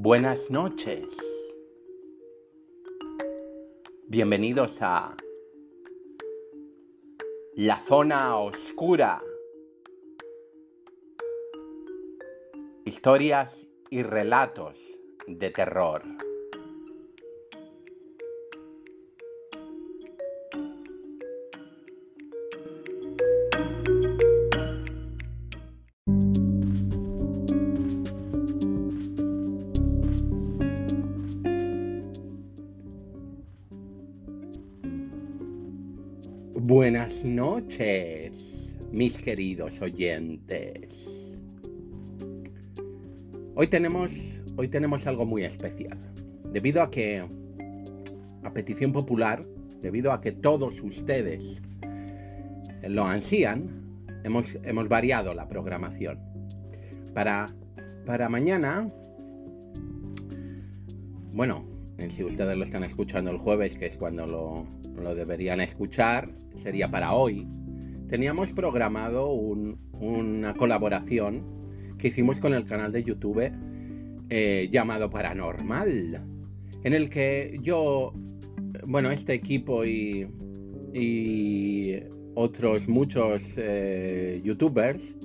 Buenas noches. Bienvenidos a La Zona Oscura. Historias y relatos de terror. Mis queridos oyentes. Hoy tenemos, hoy tenemos algo muy especial. Debido a que, a petición popular, debido a que todos ustedes lo ansían, hemos, hemos variado la programación. Para, para mañana, bueno, si ustedes lo están escuchando el jueves, que es cuando lo, lo deberían escuchar, sería para hoy, teníamos programado una colaboración que hicimos con el canal de YouTube eh, llamado Paranormal, en el que yo, bueno, este equipo y, otros muchos eh, youtubers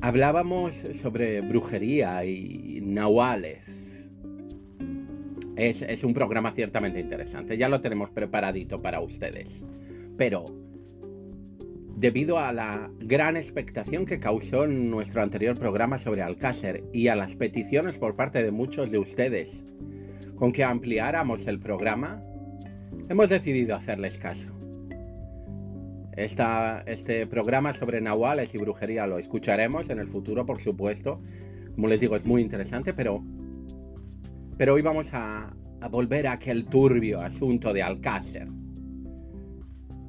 hablábamos sobre brujería y nahuales es, un programa ciertamente interesante, ya lo tenemos preparadito para ustedes. Pero, debido a la gran expectación que causó nuestro anterior programa sobre Alcácer y a las peticiones por parte de muchos de ustedes con que ampliáramos el programa, hemos decidido hacerles caso. este programa sobre nahuales y brujería lo escucharemos en el futuro, por supuesto. Como les digo, es muy interesante, pero pero hoy vamos a, volver a aquel turbio asunto de Alcácer.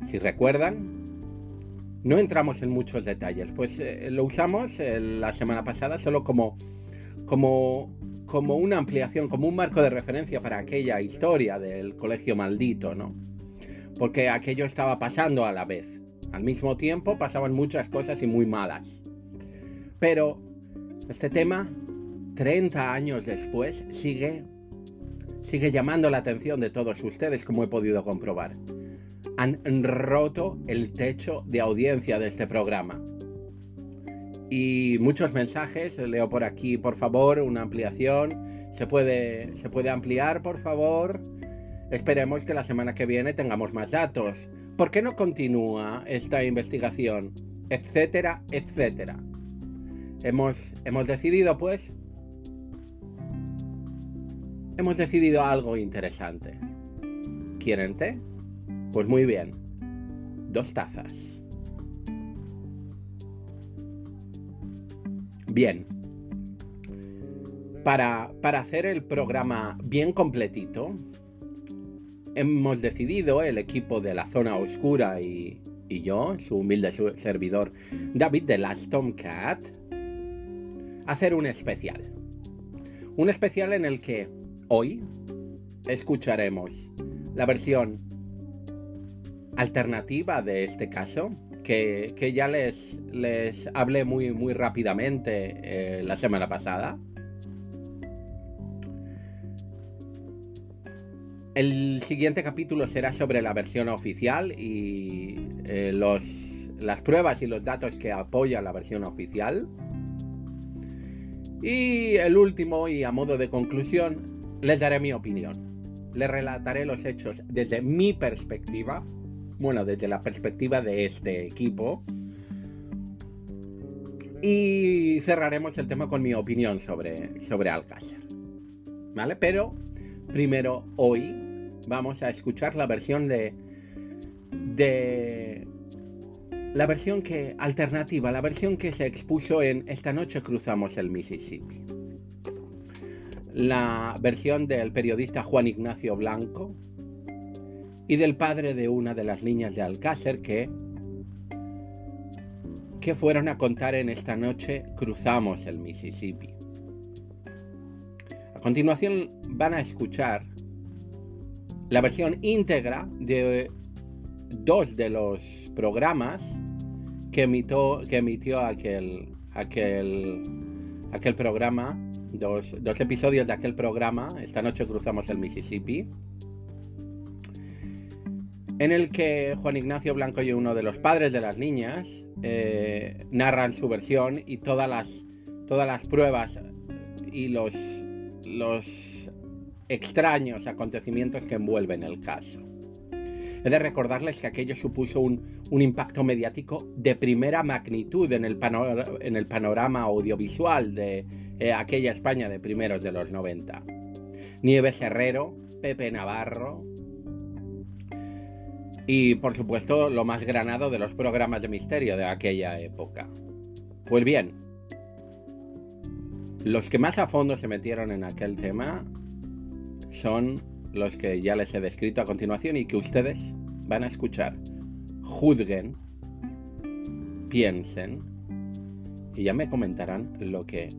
Si recuerdan, no entramos en muchos detalles, pues eh, lo usamos eh, la semana pasada solo como, como, como una ampliación, como un marco de referencia para aquella historia del colegio maldito, ¿no? Porque aquello estaba pasando a la vez. Al mismo tiempo pasaban muchas cosas y muy malas. Pero este tema 30 años después, sigue, sigue llamando la atención de todos ustedes, como he podido comprobar. Han roto el techo de audiencia de este programa. Y muchos mensajes, leo por aquí, por favor, una ampliación. ¿Se puede, ¿Se puede ampliar, por favor? Esperemos que la semana que viene tengamos más datos. ¿Por qué no continúa esta investigación? Etcétera, etcétera. Hemos, hemos decidido, pues, hemos decidido algo interesante. ¿Quieren té? Pues muy bien. Dos tazas. Bien. Para, hacer el programa bien completito, hemos decidido, el equipo de la zona oscura y, y yo, su humilde servidor David de Last Tomcat, hacer un especial. Un especial en el que Hoy escucharemos la versión alternativa de este caso, que, ya les, les, hablé muy, muy rápidamente eh, la semana pasada. El siguiente capítulo será sobre la versión oficial y eh, los, las pruebas y los datos que apoya la versión oficial. Y el último, y a modo de conclusión, les daré mi opinión. Les relataré los hechos desde mi perspectiva, bueno, desde la perspectiva de este equipo. Y cerraremos el tema con mi opinión sobre, sobre Alcácer. ¿Vale? Pero primero hoy vamos a escuchar la versión de. de. La versión que. alternativa, la versión que se expuso en Esta noche cruzamos el Mississippi la versión del periodista Juan Ignacio Blanco y del padre de una de las niñas de Alcácer que, que fueron a contar en esta noche Cruzamos el Mississippi. A continuación van a escuchar la versión íntegra de dos de los programas que emitió, que emitió aquel, aquel, aquel programa dos, dos episodios de aquel programa, Esta noche cruzamos el Mississippi, en el que Juan Ignacio Blanco y uno de los padres de las niñas eh, narran su versión y todas las, pruebas y los, extraños acontecimientos que envuelven el caso. He de recordarles que aquello supuso un, impacto mediático de primera magnitud en el, en el panorama audiovisual de eh, aquella España de primeros de los 90. Nieves Herrero, Pepe Navarro, y por supuesto lo más granado de los programas de misterio de aquella época. Pues bien, los que más a fondo se metieron en aquel tema son los que ya les he descrito a continuación y que ustedes van a escuchar. Juzguen, piensen y ya me comentarán lo que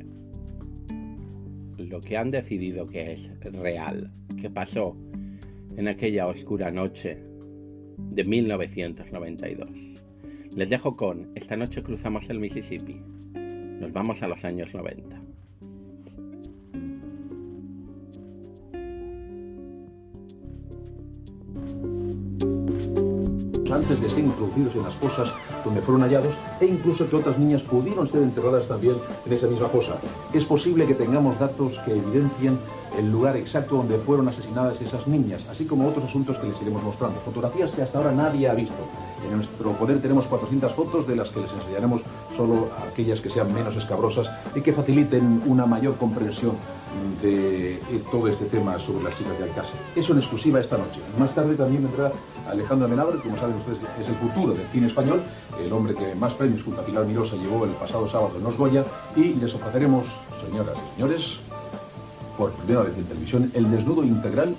lo que han decidido que es real, que pasó en aquella oscura noche de 1992. Les dejo con Esta noche cruzamos el Mississippi. Nos vamos a los años 90. antes de ser introducidos en las fosas donde fueron hallados e incluso que otras niñas pudieron ser enterradas también en esa misma fosa. Es posible que tengamos datos que evidencien el lugar exacto donde fueron asesinadas esas niñas, así como otros asuntos que les iremos mostrando. Fotografías que hasta ahora nadie ha visto. En nuestro poder tenemos 400 fotos de las que les enseñaremos solo aquellas que sean menos escabrosas y que faciliten una mayor comprensión de eh, todo este tema sobre las chicas de Alcácer. Eso en exclusiva esta noche. Más tarde también vendrá Alejandro Amenábar, como saben ustedes es el futuro del cine español, el hombre que más premios junto a Pilar Mirosa llevó el pasado sábado en Los Goya, y les ofreceremos, señoras y señores, por primera vez en televisión, el desnudo integral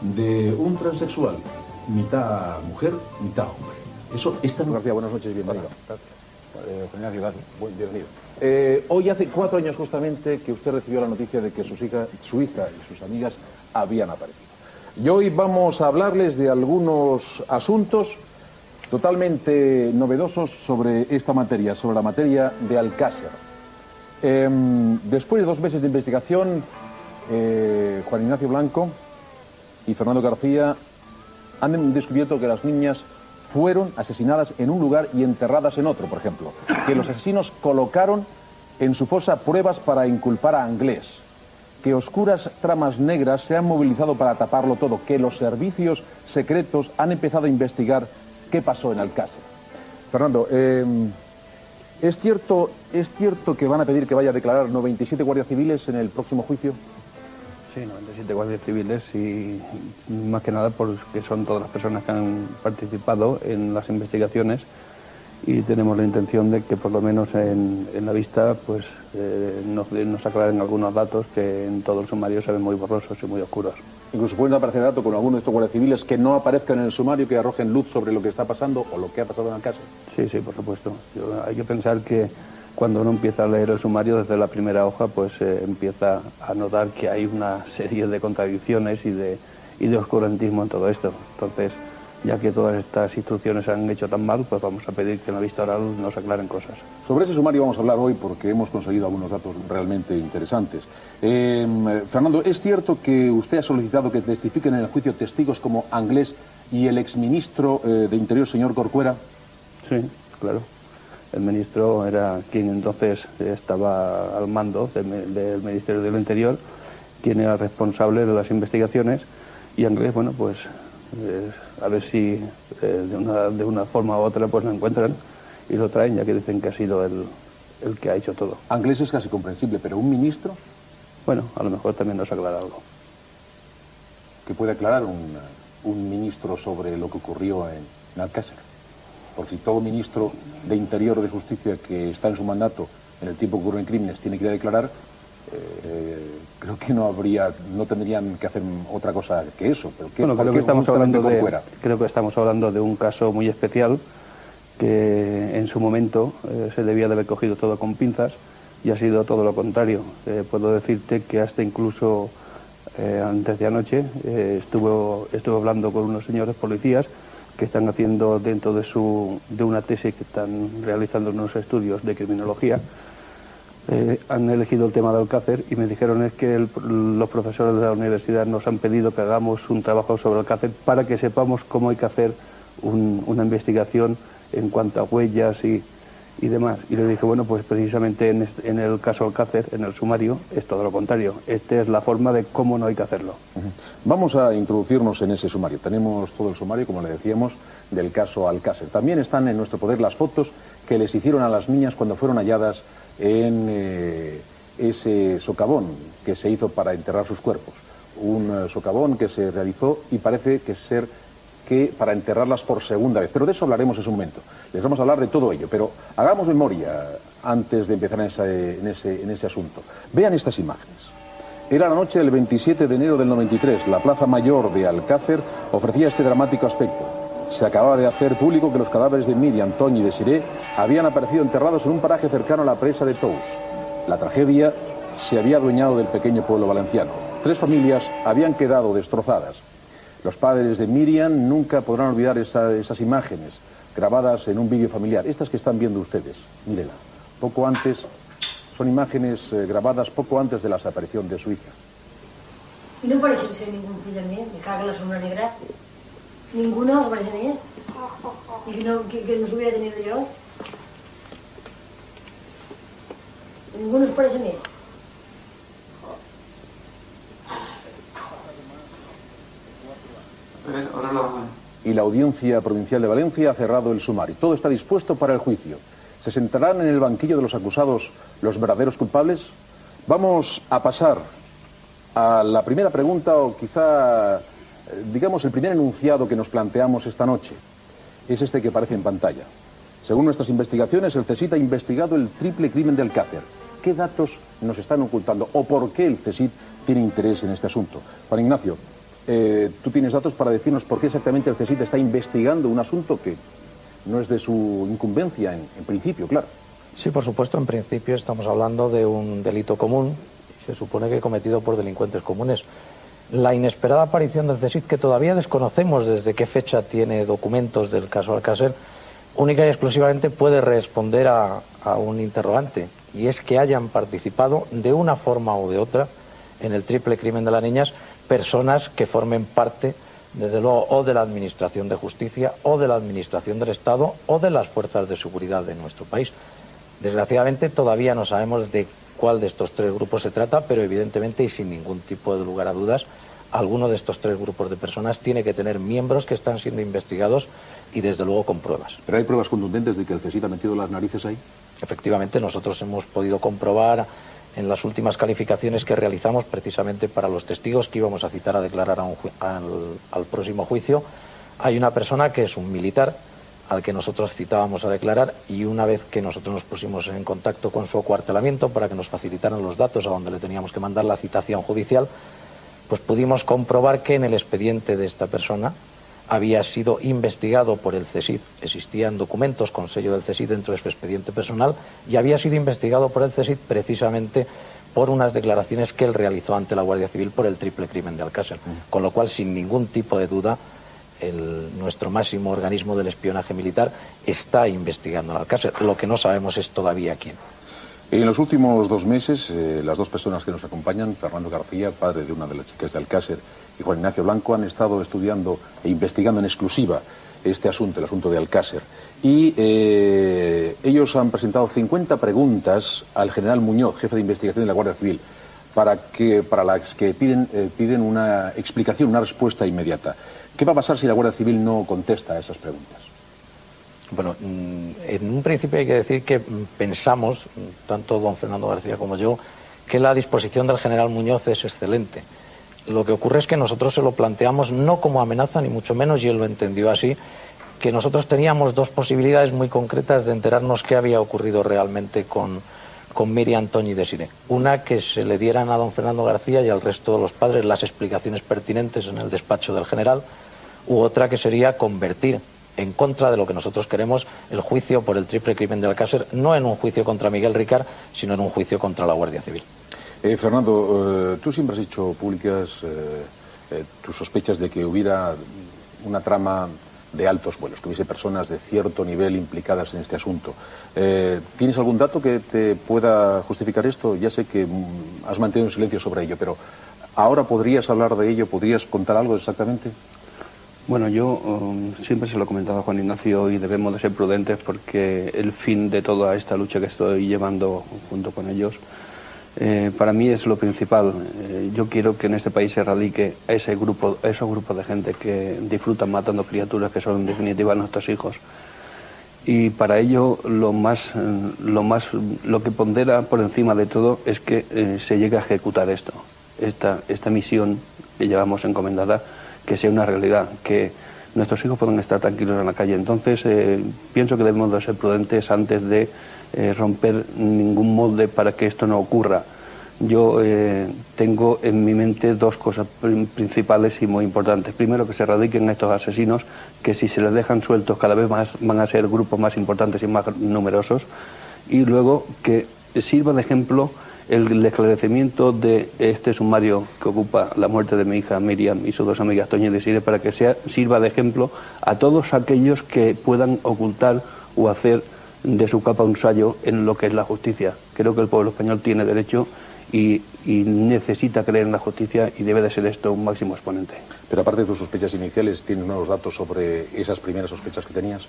de un transexual, mitad mujer, mitad hombre. Eso esta García, buenas noches, bienvenido. Gracias. Eh, bienvenido. Eh, hoy hace cuatro años justamente que usted recibió la noticia de que sus hija, su hija y sus amigas habían aparecido. Y hoy vamos a hablarles de algunos asuntos totalmente novedosos sobre esta materia, sobre la materia de Alcácer. Em, después de dos meses de investigación, eh, Juan Ignacio Blanco y Fernando García han descubierto que las niñas fueron asesinadas en un lugar y enterradas en otro, por ejemplo. Que los asesinos colocaron en su fosa pruebas para inculpar a Anglés. Que oscuras tramas negras se han movilizado para taparlo todo. Que los servicios secretos han empezado a investigar qué pasó en Alcácer. Fernando, em, ¿es, cierto, ¿es cierto que van a pedir que vaya a declarar 97 guardias civiles en el próximo juicio? Sí, 97 guardias civiles y más que nada porque son todas las personas que han participado en las investigaciones y tenemos la intención de que por lo menos en, la vista pues eh, nos, nos, aclaren algunos datos que en todo el sumario se ven muy borrosos y muy oscuros. Incluso pueden aparecer datos con alguno de estos guardias civiles que no aparezcan en el sumario, que arrojen luz sobre lo que está pasando o lo que ha pasado en el caso. Sí, sí, por supuesto. hay que pensar que cuando uno empieza a leer el sumario desde la primera hoja, pues eh, empieza a notar que hay una serie de contradicciones y de, y de oscurantismo en todo esto. Entonces, ya que todas estas instrucciones se han hecho tan mal, pues vamos a pedir que en la vista oral nos aclaren cosas. Sobre ese sumario vamos a hablar hoy porque hemos conseguido algunos datos realmente interesantes. Em, Fernando, ¿es cierto que usted ha solicitado que testifiquen en el juicio testigos como Anglés y el exministro eh, de Interior, señor Corcuera? Sí, claro. El ministro era quien entonces estaba al mando del, Ministerio del Interior, quien era responsable de las investigaciones y Andrés, bueno, pues eh, a ver si eh, de, una, de, una, forma u otra pues lo encuentran y lo traen, ya que dicen que ha sido el, el que ha hecho todo. Anglés es casi comprensible, pero un ministro... Bueno, a lo mejor también nos aclara algo. ¿Qué puede aclarar un, un ministro sobre lo que ocurrió en, en Alcácer? Porque si todo ministro de Interior o de Justicia que está en su mandato en el tiempo que ocurren crímenes tiene que ir a declarar, eh, creo que no habría, no tendrían que hacer otra cosa que eso. Pero bueno, creo que estamos hablando de, creo que estamos hablando de un caso muy especial que en su momento eh, se debía de haber cogido todo con pinzas y ha sido todo lo contrario. Eh, puedo decirte que hasta incluso antes de anoche estuvo, estuve hablando con unos señores policías que están haciendo dentro de, su, de una tesis que están realizando unos estudios de criminología, eh, han elegido el tema de Alcácer y me dijeron es que los profesores de la universidad nos han pedido que hagamos un trabajo sobre Alcácer para que sepamos cómo hay que hacer una investigación en cuanto a huellas y, y demás. Y le dije, bueno, pues precisamente en, el caso Alcácer, en el sumario, es todo lo contrario. Esta es la forma de cómo no hay que hacerlo. Vamos a introducirnos en ese sumario. Tenemos todo el sumario, como le decíamos, del caso Alcácer. También están en nuestro poder las fotos que les hicieron a las niñas cuando fueron halladas en eh, ese socavón que se hizo para enterrar sus cuerpos. Un eh, socavón que se realizó y parece que ser que para enterrarlas por segunda vez. Pero de eso hablaremos en su momento. Les vamos a hablar de todo ello, pero hagamos memoria antes de empezar en ese, en ese, en ese asunto. Vean estas imágenes. Era la noche del 27 de enero del 93. La Plaza Mayor de Alcácer ofrecía este dramático aspecto. Se acababa de hacer público que los cadáveres de Miriam, Toño y de Siré habían aparecido enterrados en un paraje cercano a la presa de Tous. La tragedia se había adueñado del pequeño pueblo valenciano. Tres familias habían quedado destrozadas. Los padres de Miriam nunca podrán olvidar esas imágenes grabadas en un vídeo familiar. Estas que están viendo ustedes, mírenla. Poco antes, son imágenes eh, grabadas poco antes de la desaparición de su hija. Y no parece ser ningún fill mío, me caga la sombra negra. Ninguno os parece mío. Y que no, que, que no se hubiera tenido yo. Ninguno os parece mío. Y la Audiencia Provincial de Valencia ha cerrado el sumario. Todo está dispuesto para el juicio. ¿Se sentarán en el banquillo de los acusados los verdaderos culpables? Vamos a pasar a la primera pregunta o quizá, eh, digamos, el primer enunciado que nos planteamos esta noche. Es este que aparece en pantalla. Según nuestras investigaciones, el CSIT ha investigado el triple crimen del Cácer. ¿Qué datos nos están ocultando o por qué el CSIT tiene interés en este asunto? Juan Ignacio, eh, tú tienes datos para decirnos por qué exactamente el CSIT está investigando un asunto que no es de su incumbencia en, principio, claro. Sí, por supuesto, en principio estamos hablando de un delito común, se supone que cometido por delincuentes comunes. La inesperada aparición del CSIT, que todavía desconocemos desde qué fecha tiene documentos del caso Alcácer, única y exclusivamente puede responder a, un interrogante, y es que hayan participado de una forma u de otra en el triple crimen de las niñas personas que formen parte, desde luego, o de la Administración de Justicia, o de la Administración del Estado, o de las fuerzas de seguridad de nuestro país. Desgraciadamente todavía no sabemos de cuál de estos tres grupos se trata, pero evidentemente y sin ningún tipo de lugar a dudas, alguno de estos tres grupos de personas tiene que tener miembros que están siendo investigados y desde luego con pruebas. ¿Pero hay pruebas contundentes de que el CSIC ha metido las narices ahí? Efectivamente, nosotros hemos podido comprobar en las últimas calificaciones que realizamos precisamente para los testigos que íbamos a citar a declarar al, próximo juicio. Hay una persona que es un militar al que nosotros citábamos a declarar y una vez que nosotros nos pusimos en contacto con su acuartelamiento para que nos facilitaran los datos a donde le teníamos que mandar la citación judicial, pues pudimos comprobar que en el expediente de esta persona había sido investigado por el CSID. Existían documentos con sello del CSID dentro de su expediente personal y había sido investigado por el CSID precisamente por unas declaraciones que él realizó ante la Guardia Civil por el triple crimen de Alcácer. Mm. Con lo cual, sin ningún tipo de duda, nuestro máximo organismo del espionaje militar está investigando al Alcácer. Lo que no sabemos es todavía quién. En los últimos dos meses, eh, las dos personas que nos acompañan, Fernando García, padre de una de las chicas de Alcácer, y Juan Ignacio Blanco, han estado estudiando e investigando en exclusiva este asunto, el asunto de Alcácer. Y eh, ellos han presentado 50 preguntas al general Muñoz, jefe de investigación de la Guardia Civil, para, que, para las que piden, eh, piden una explicación, una respuesta inmediata. ¿Qué va a pasar si la Guardia Civil no contesta a esas preguntas? Bueno, mm, en un principio hay que decir que pensamos, tanto don Fernando García como yo, que la disposición del general Muñoz es excelente. Lo que ocurre es que nosotros se lo planteamos no como amenaza, ni mucho menos, y él lo entendió así, que nosotros teníamos dos posibilidades muy concretas de enterarnos qué había ocurrido realmente con, con Miriam, Toñi y Desiré. Una, que se le dieran a don Fernando García y al resto de los padres las explicaciones pertinentes en el despacho del general, u otra que sería convertir en contra de lo que nosotros queremos el juicio por el triple crimen de Alcácer, no en un juicio contra Miguel Ricard, sino en un juicio contra la Guardia Civil. Eh, Fernando, eh, tú siempre has hecho públicas eh, tus sospechas de que hubiera una trama de altos vuelos, que hubiese personas de cierto nivel implicadas en este asunto. Eh, ¿Tienes algún dato que te pueda justificar esto? Ya sé que mm, has mantenido un silencio sobre ello, pero ¿ahora podrías hablar de ello? ¿Podrías contar algo exactamente? Bueno, yo um, siempre se lo he comentado a Juan Ignacio y debemos de ser prudentes porque el fin de toda esta lucha que estoy llevando junto con ellos eh, para mí es lo principal. Eh, yo quiero que en este país se erradique ese grupo, esos grupos de gente que disfrutan matando criaturas que son en definitiva nuestros hijos. Y para ello lo más, eh, lo más, lo que pondera por encima de todo es que se llegue a ejecutar esto, esta, esta misión que llevamos encomendada, que sea una realidad, que nuestros hijos puedan estar tranquilos en la calle. Entonces pienso que debemos de ser prudentes antes de eh, romper ningún molde para que esto no ocurra. Yo eh, tengo en mi mente dos cosas principales y muy importantes. Primero, que se erradiquen estos asesinos, que si se les dejan sueltos cada vez más van a ser grupos más importantes y más numerosos. Y luego, que sirva de ejemplo el, esclarecimiento de este sumario que ocupa la muerte de mi hija Miriam y sus dos amigas Toña y Desire para que sea, sirva de ejemplo a todos aquellos que puedan ocultar o hacer de su capa un sallo en lo que es la justicia. Creo que el pueblo español tiene derecho y, necesita creer en la justicia y debe de ser esto un máximo exponente. Pero aparte de tus sospechas iniciales, ¿tienes nuevos datos sobre esas primeras sospechas que tenías?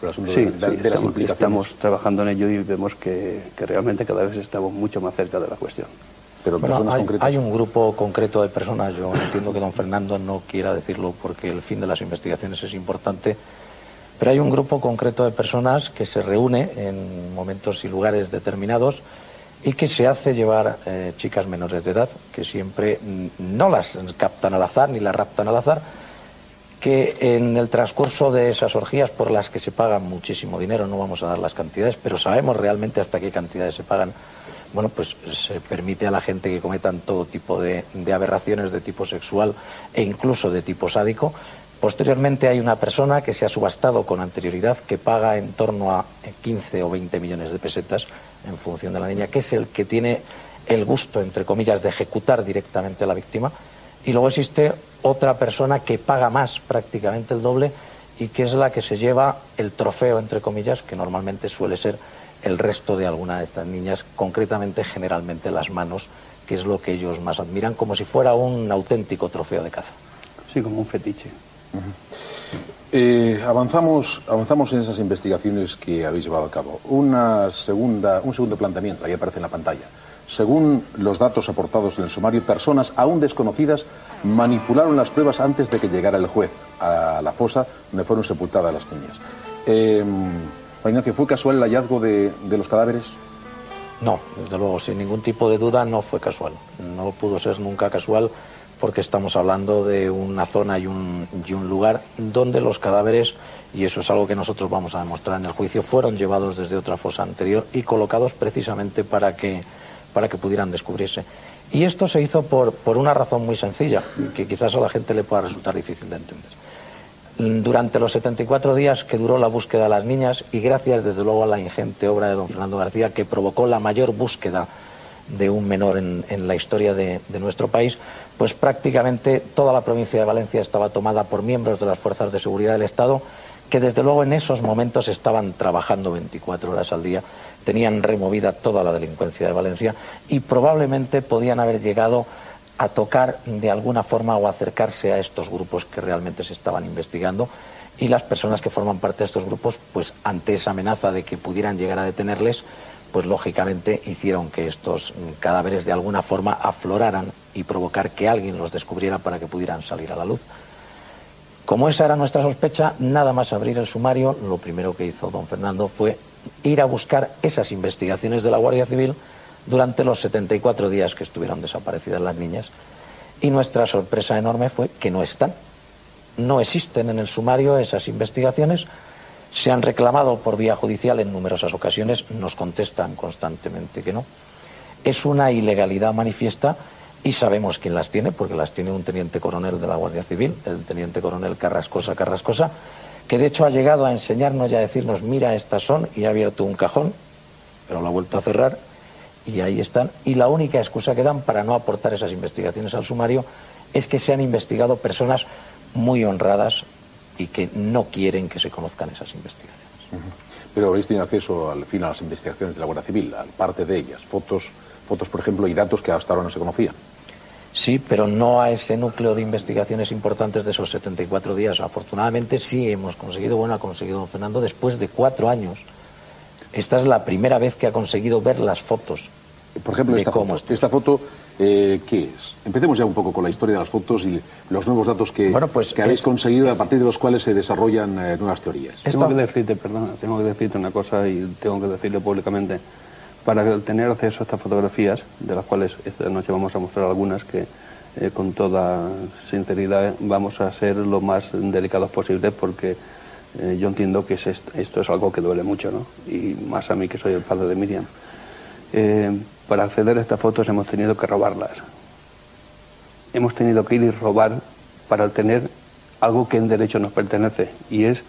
Sobre sí, de, las implicaciones. estamos trabajando en ello y vemos que, realmente cada vez estamos mucho más cerca de la cuestión. Pero hay, hay, un grupo concreto de personas, yo entiendo que don Fernando no quiera decirlo porque el fin de las investigaciones es importante, pero hay un grupo concreto de personas que se reúne en momentos y lugares determinados y que se hace llevar eh, chicas menores de edad, que siempre no las captan al azar ni las raptan al azar, que en el transcurso de esas orgías por las que se pagan muchísimo dinero, no vamos a dar las cantidades, pero sabemos realmente hasta qué cantidades se pagan, bueno, pues se permite a la gente que cometan todo tipo de aberraciones de tipo sexual e incluso de tipo sádico, Posteriormente hay una persona que se ha subastado con anterioridad que paga en torno a 15 o 20 millones de pesetas en función de la niña, que es el que tiene el gusto, entre comillas, de ejecutar directamente a la víctima. Y luego existe otra persona que paga más, prácticamente el doble, y que es la que se lleva el trofeo, entre comillas, que normalmente suele ser el resto de alguna de estas niñas, concretamente generalmente las manos, que es lo que ellos más admiran, como si fuera un auténtico trofeo de caza. Sí, como un fetiche. Eh, avanzamos, avanzamos en esas investigaciones que habéis llevado a cabo. Una segunda, un segundo planteamiento, ahí aparece en la pantalla. Según los datos aportados en el sumario, personas aún desconocidas manipularon las pruebas antes de que llegara el juez a la fosa donde fueron sepultadas las niñas. Eh, Ignacio, ¿fue casual el hallazgo de, de los cadáveres? No, desde luego, sin ningún tipo de duda no fue casual. No pudo ser nunca casual porque estamos hablando de una zona y un, y un lugar donde los cadáveres, y eso es algo que nosotros vamos a demostrar en el juicio, fueron llevados desde otra fosa anterior y colocados precisamente para que, para que pudieran descubrirse. Y esto se hizo por, por una razón muy sencilla, que quizás a la gente le pueda resultar difícil de entender. Durante los 74 días que duró la búsqueda de las niñas, y gracias desde luego a la ingente obra de don Fernando García, que provocó la mayor búsqueda de un menor en, en la historia de, de, nuestro país, pues prácticamente toda la provincia de Valencia estaba tomada por miembros de las fuerzas de seguridad del Estado que desde luego en esos momentos estaban trabajando 24 horas al día, tenían removida toda la delincuencia de Valencia y probablemente podían haber llegado a tocar de alguna forma o acercarse a estos grupos que realmente se estaban investigando y las personas que forman parte de estos grupos, pues ante esa amenaza de que pudieran llegar a detenerles, pues lógicamente hicieron que estos cadáveres de alguna forma afloraran y provocar que alguien los descubriera para que pudieran salir a la luz. Como esa era nuestra sospecha, nada más abrir el sumario, lo primero que hizo don Fernando fue ir a buscar esas investigaciones de la Guardia Civil durante los 74 días que estuvieron desaparecidas las niñas. Y nuestra sorpresa enorme fue que no están. No existen en el sumario esas investigaciones se han reclamado por vía judicial en numerosas ocasiones, nos contestan constantemente que no. Es una ilegalidad manifiesta y sabemos quién las tiene, porque las tiene un teniente coronel de la Guardia Civil, el teniente coronel Carrascosa Carrascosa, que de hecho ha llegado a enseñarnos y a decirnos, mira, estas son, y ha abierto un cajón, pero lo ha vuelto a cerrar, y ahí están. Y la única excusa que dan para no aportar esas investigaciones al sumario es que se han investigado personas muy honradas y que no quieren que se conozcan esas investigaciones. Pero habéis tenido acceso al fin a las investigaciones de la Guardia Civil, a parte de ellas, fotos, fotos por ejemplo, y datos que hasta ahora no se conocían. Sí, pero no a ese núcleo de investigaciones importantes de esos 74 días. Afortunadamente sí hemos conseguido, bueno, ha conseguido don Fernando después de cuatro años. Esta es la primera vez que ha conseguido ver las fotos. Por ejemplo, de esta cómo foto, esta foto eh, ¿qué es? Empecemos ya un poco con la historia de las fotos y los nuevos datos que, Bueno, pues que habéis es- conseguido es- a partir de los cuales se desarrollan eh, nuevas teorías. Esta- Tengo que decirte, perdona, tengo que decirte una cosa y tengo que decirlo públicamente. Para tener acceso a estas fotografías, de las cuales esta noche vamos a mostrar algunas que eh, con toda sinceridad vamos a ser lo más delicados posible porque eh, yo entiendo que es est- esto es algo que duele mucho, ¿no? Y más a mí que soy el padre de Miriam. Eh, para acceder a estas fotos hemos tenido que robarlas. Hemos tenido que ir y robar para tener algo que en derecho nos pertenece y es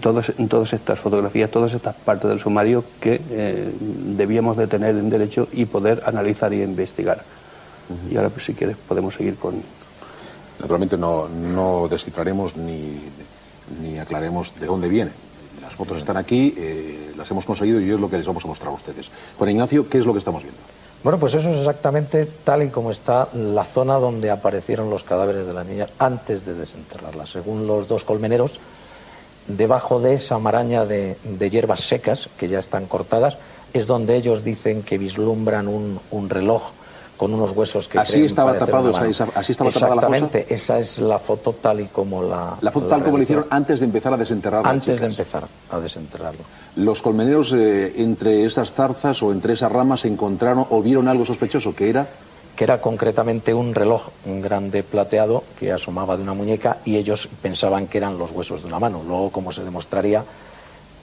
todas en todas estas fotografías, todas estas partes del sumario que eh, debíamos de tener en derecho y poder analizar y investigar. Y ahora, pues, si quieres, podemos seguir con... Naturalmente no, no descifraremos ni, ni aclaremos de dónde vienen. Las fotos están aquí, eh, las hemos conseguido y es lo que les vamos a mostrar a ustedes. Juan Ignacio, ¿qué es lo que estamos viendo? Bueno, pues eso es exactamente tal y como está la zona donde aparecieron los cadáveres de las niñas antes de desenterrarlas. Según los dos colmeneros, debajo de esa maraña de, de hierbas secas, que ya están cortadas, es donde ellos dicen que vislumbran un, un reloj con unos huesos que Así creen estaba tapado esa- esa- así estaba tapada la fosa. Exactamente, esa es la foto tal y como la La foto tal como la hicieron antes de empezar a desenterrar antes de empezar a desenterrarlo. Los colmeneros eh, entre esas zarzas o entre esas ramas encontraron o vieron algo sospechoso, que era que era concretamente un reloj un grande plateado que asomaba de una muñeca y ellos pensaban que eran los huesos de una mano. Luego, como se demostraría,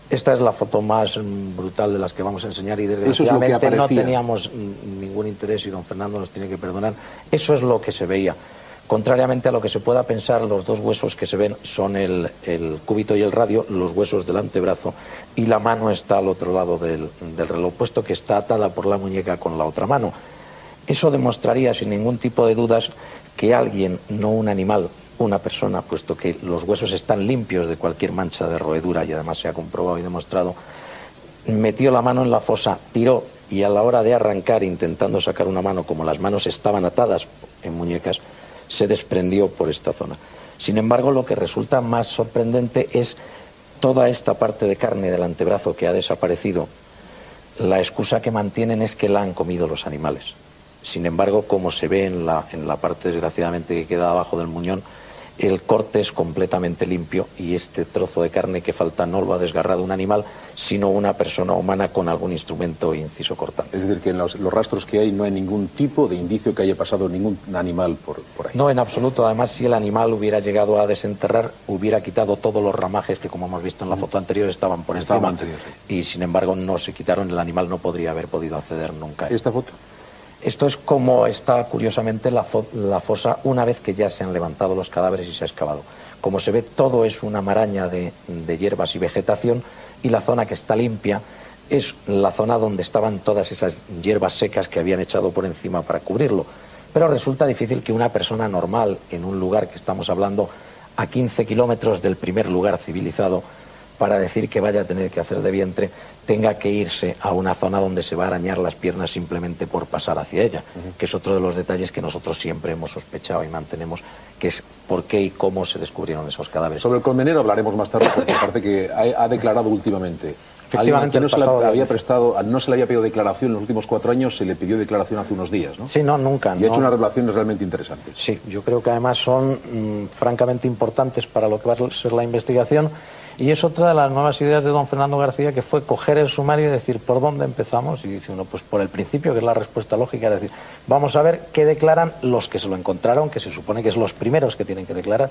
esta es la foto más mm, brutal de las que vamos a enseñar y es desgraciadamente no teníamos mm, ningún interés y don Fernando nos tiene que perdonar. Eso es lo que se veía. Contrariamente a lo que se pueda pensar, los dos huesos que se ven son el, el cúbito y el radio, los huesos del antebrazo, y la mano está al otro lado del, del reloj, puesto que está atada por la muñeca con la otra mano. Eso demostraría sin ningún tipo de dudas que alguien, no un animal, una persona, puesto que los huesos están limpios de cualquier mancha de roedura y además se ha comprobado y demostrado, metió la mano en la fosa, tiró y a la hora de arrancar intentando sacar una mano, como las manos estaban atadas en muñecas, se desprendió por esta zona. Sin embargo, lo que resulta más sorprendente es toda esta parte de carne del antebrazo que ha desaparecido. La excusa que mantienen es que la han comido los animales. Sin embargo, como se ve en la, en la parte desgraciadamente que queda abajo del muñón, el corte es completamente limpio y este trozo de carne que falta no lo ha desgarrado un animal, sino una persona humana con algún instrumento inciso cortante. Es decir, que en los, los rastros que hay no hay ningún tipo de indicio que haya pasado ningún animal por, por ahí. No, en absoluto. Además, si el animal hubiera llegado a desenterrar, hubiera quitado todos los ramajes que, como hemos visto en la foto anterior, estaban por Estaban encima. anterior, Y sin embargo, no se quitaron. El animal no podría haber podido acceder nunca. ¿Esta foto? Esto es como está curiosamente la, fo- la fosa una vez que ya se han levantado los cadáveres y se ha excavado. Como se ve, todo es una maraña de, de hierbas y vegetación y la zona que está limpia es la zona donde estaban todas esas hierbas secas que habían echado por encima para cubrirlo. Pero resulta difícil que una persona normal en un lugar que estamos hablando a 15 kilómetros del primer lugar civilizado para decir que vaya a tener que hacer de vientre, tenga que irse a una zona donde se va a arañar las piernas simplemente por pasar hacia ella, que es otro de los detalles que nosotros siempre hemos sospechado y mantenemos, que es por qué y cómo se descubrieron esos cadáveres. Sobre el colmenero hablaremos más tarde, porque parece que ha, ha declarado últimamente. Efectivamente, no se, le había prestado, no se le había pedido declaración en los últimos cuatro años, se le pidió declaración hace unos días, ¿no? Sí, no, nunca. Y ha no. hecho unas revelaciones realmente interesantes. Sí, yo creo que además son mm, francamente importantes para lo que va a ser la investigación y es otra de las nuevas ideas de don Fernando García que fue coger el sumario y decir por dónde empezamos y dice uno pues por el principio que es la respuesta lógica es decir vamos a ver qué declaran los que se lo encontraron que se supone que es los primeros que tienen que declarar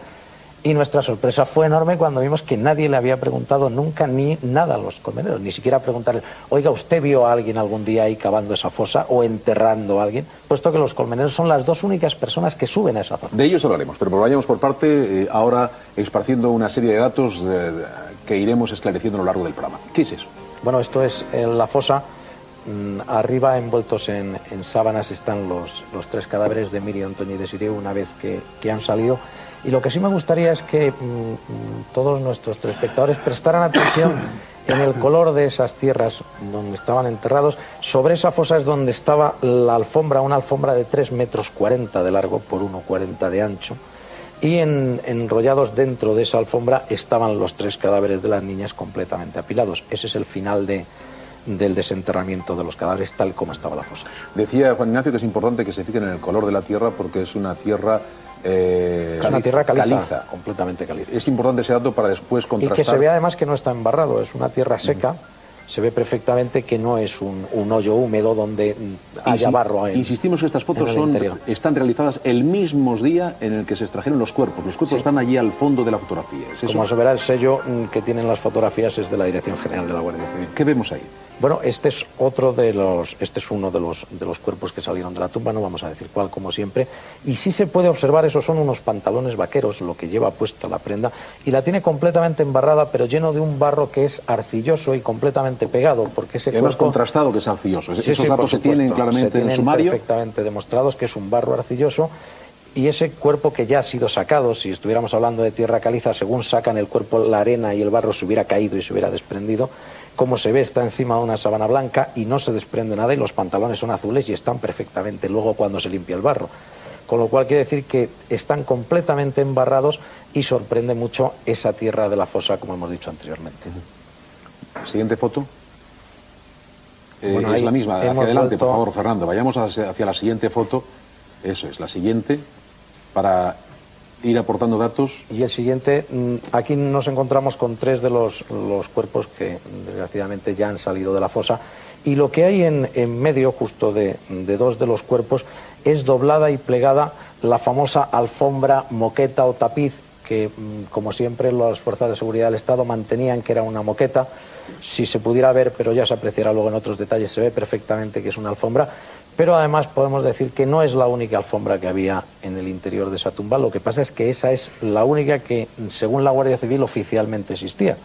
y nuestra sorpresa fue enorme cuando vimos que nadie le había preguntado nunca ni nada a los colmeneros, ni siquiera preguntarle, oiga, ¿usted vio a alguien algún día ahí cavando esa fosa o enterrando a alguien? Puesto que los colmeneros son las dos únicas personas que suben a esa zona. De ellos hablaremos, pero vayamos por parte, eh, ahora esparciendo una serie de datos eh, que iremos esclareciendo a lo largo del programa. ¿Qué es eso? Bueno, esto es eh, la fosa. Mm, Arriba, envueltos en, en sábanas, están los, los tres cadáveres de Miriam, Antonio y de Sireu una vez que, que han salido. Y lo que sí me gustaría es que mm, mm, todos nuestros telespectadores prestaran atención en el color de esas tierras donde estaban enterrados. Sobre esa fosa es donde estaba la alfombra, una alfombra de 3 metros 40 de largo por 1,40 de ancho. Y en- enrollados dentro de esa alfombra estaban los tres cadáveres de las niñas completamente apilados. Ese es el final de- del desenterramiento de los cadáveres tal como estaba la fosa. Decía Juan Ignacio que es importante que se fijen en el color de la tierra porque es una tierra... eh, Es una tierra caliza, completamente caliza. Es importante ese dato para después Y contrastar. que se ve además que no está embarrado, es una tierra seca. Se ve perfectamente que no es un, un hoyo húmedo donde mm, haya barro. en- Insistimos que estas fotos son, están realizadas el mismo día en el que se extrajeron los cuerpos. Los cuerpos Sí. están allí al fondo de la fotografía. Como se verá, el sello mm, que tienen las fotografías es de la Dirección General de la Guardia Civil. ¿Qué vemos ahí? Bueno, este es otro de los, este es uno de los, de los cuerpos que salieron de la tumba, no vamos a decir cuál, como siempre. Y sí se puede observar, esos son unos pantalones vaqueros, lo que lleva puesta la prenda, y la tiene completamente embarrada, pero lleno de un barro que es arcilloso y completamente pegado, porque ese Y además cuerpo... contrastado que es arcilloso. Sí, Esos sí, datos se tienen claramente Se en tienen sumario. perfectamente demostrados que es un barro arcilloso y ese cuerpo que ya ha sido sacado, si estuviéramos hablando de tierra caliza, según sacan el cuerpo, la arena y el barro se hubiera caído y se hubiera desprendido. Como se ve, está encima de una sábana blanca y no se desprende nada y los pantalones son azules y están perfectamente luego cuando se limpia el barro. Con lo cual quiere decir que están completamente embarrados y sorprende mucho esa tierra de la fosa, como hemos dicho anteriormente. Siguiente foto. Eh, Bueno, es la misma. Hacia adelante, por favor, Fernando. Vayamos hacia, hacia la siguiente foto. Eso es, la siguiente. Para ir aportando datos. Y el siguiente, mm, aquí nos encontramos con tres de los, cuerpos que desgraciadamente ya han salido de la fosa. Y lo que hay en, medio, justo de, de dos de los cuerpos, es doblada y plegada la famosa alfombra, moqueta o tapiz, que mm, como siempre las fuerzas de seguridad del Estado mantenían que era una moqueta. Si se pudiera ver, pero ya se apreciará luego en otros detalles, se ve perfectamente que es una alfombra. Pero además podemos decir que no es la única alfombra que había en el interior de esa tumba. Lo que pasa es que esa es la única que, según la Guardia Civil, oficialmente existía.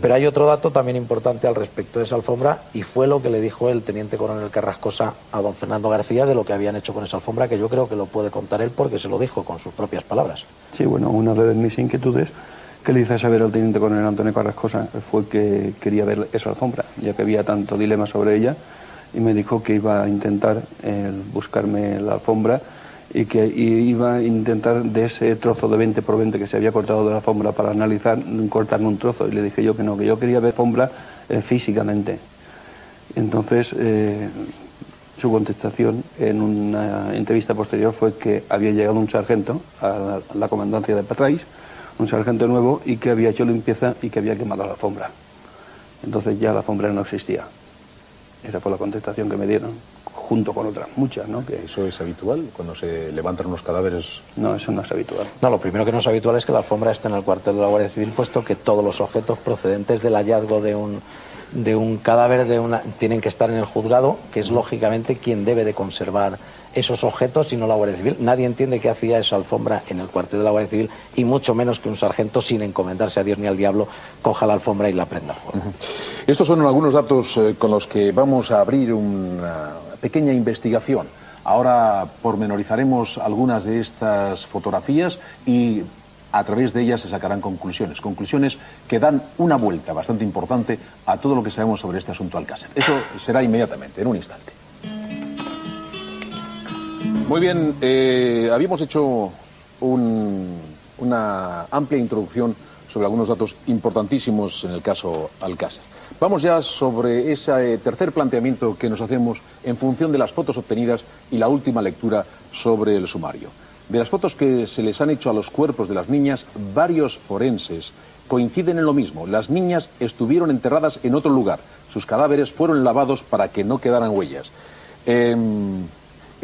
Pero hay otro dato también importante al respecto de esa alfombra y fue lo que le dijo el teniente coronel Carrascosa a don Fernando García de lo que habían hecho con esa alfombra, que yo creo que lo puede contar él porque se lo dijo con sus propias palabras. Sí, bueno, una de mis inquietudes que le hice saber al teniente coronel Antonio Carrascosa fue que quería ver esa alfombra, ya que había tanto dilema sobre ella, y me dijo que iba a intentar eh, buscarme la alfombra y que iba a intentar de ese trozo de 20 por 20 que se había cortado de la alfombra para analizar, cortarme un trozo. Y le dije yo que no, que yo quería ver alfombra eh, físicamente. Entonces, eh, su contestación en una entrevista posterior fue que había llegado un sargento a la, a la comandancia de Patrais, un sargento nuevo, y que había hecho limpieza y que había quemado la alfombra. Entonces ya la alfombra no existía. Esa fue la contestación que me dieron, junto con otras muchas, ¿no? Que Eso es habitual cuando se levantan unos cadáveres. no, eso no es habitual. No, lo primero que no es habitual es que la alfombra esté en el cuartel de la Guardia Civil, puesto que todos los objetos procedentes del hallazgo de un, de un cadáver de una, tienen que estar en el juzgado, que es lógicamente quien debe de conservar esos objetos y no la Guardia Civil. Nadie entiende qué hacía esa alfombra en el cuartel de la Guardia Civil y mucho menos que un sargento, sin encomendarse a Dios ni al diablo, coja la alfombra y la prenda fuego. Estos son algunos datos eh, con los que vamos a abrir una pequeña investigación. Ahora pormenorizaremos algunas de estas fotografías y a través de ellas se sacarán conclusiones. Conclusiones que dan una vuelta bastante importante a todo lo que sabemos sobre este asunto Alcácer. Eso será inmediatamente, en un instante. Muy bien, eh, habíamos hecho un- una amplia introducción sobre algunos datos importantísimos en el caso Alcácer. Vamos ya sobre ese eh, tercer planteamiento que nos hacemos en función de las fotos obtenidas y la última lectura sobre el sumario. De las fotos que se les han hecho a los cuerpos de las niñas, varios forenses coinciden en lo mismo. Las niñas estuvieron enterradas en otro lugar. Sus cadáveres fueron lavados para que no quedaran huellas. Em,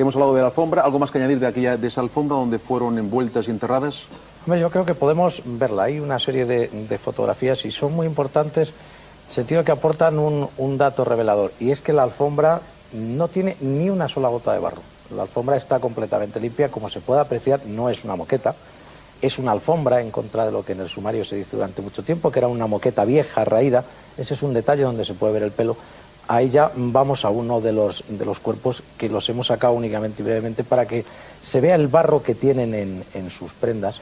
hemos hablado de la alfombra. ¿Algo más que añadir de, aquella, de esa alfombra donde fueron envueltas y enterradas? Hombre, yo creo que podemos verla. Hay una serie de, fotografías y son muy importantes el sentido que aportan un, un dato revelador. Y es que la alfombra no tiene ni una sola gota de barro. La alfombra está completamente limpia. Como se puede apreciar, no es una moqueta. Es una alfombra en contra de lo que en el sumario se dice durante mucho tiempo, que era una moqueta vieja, raída. Ese es un detalle donde se puede ver el pelo. Ahí ya vamos a uno de los, de los cuerpos que los hemos sacado únicamente y brevemente para que se vea el barro que tienen en, en sus prendas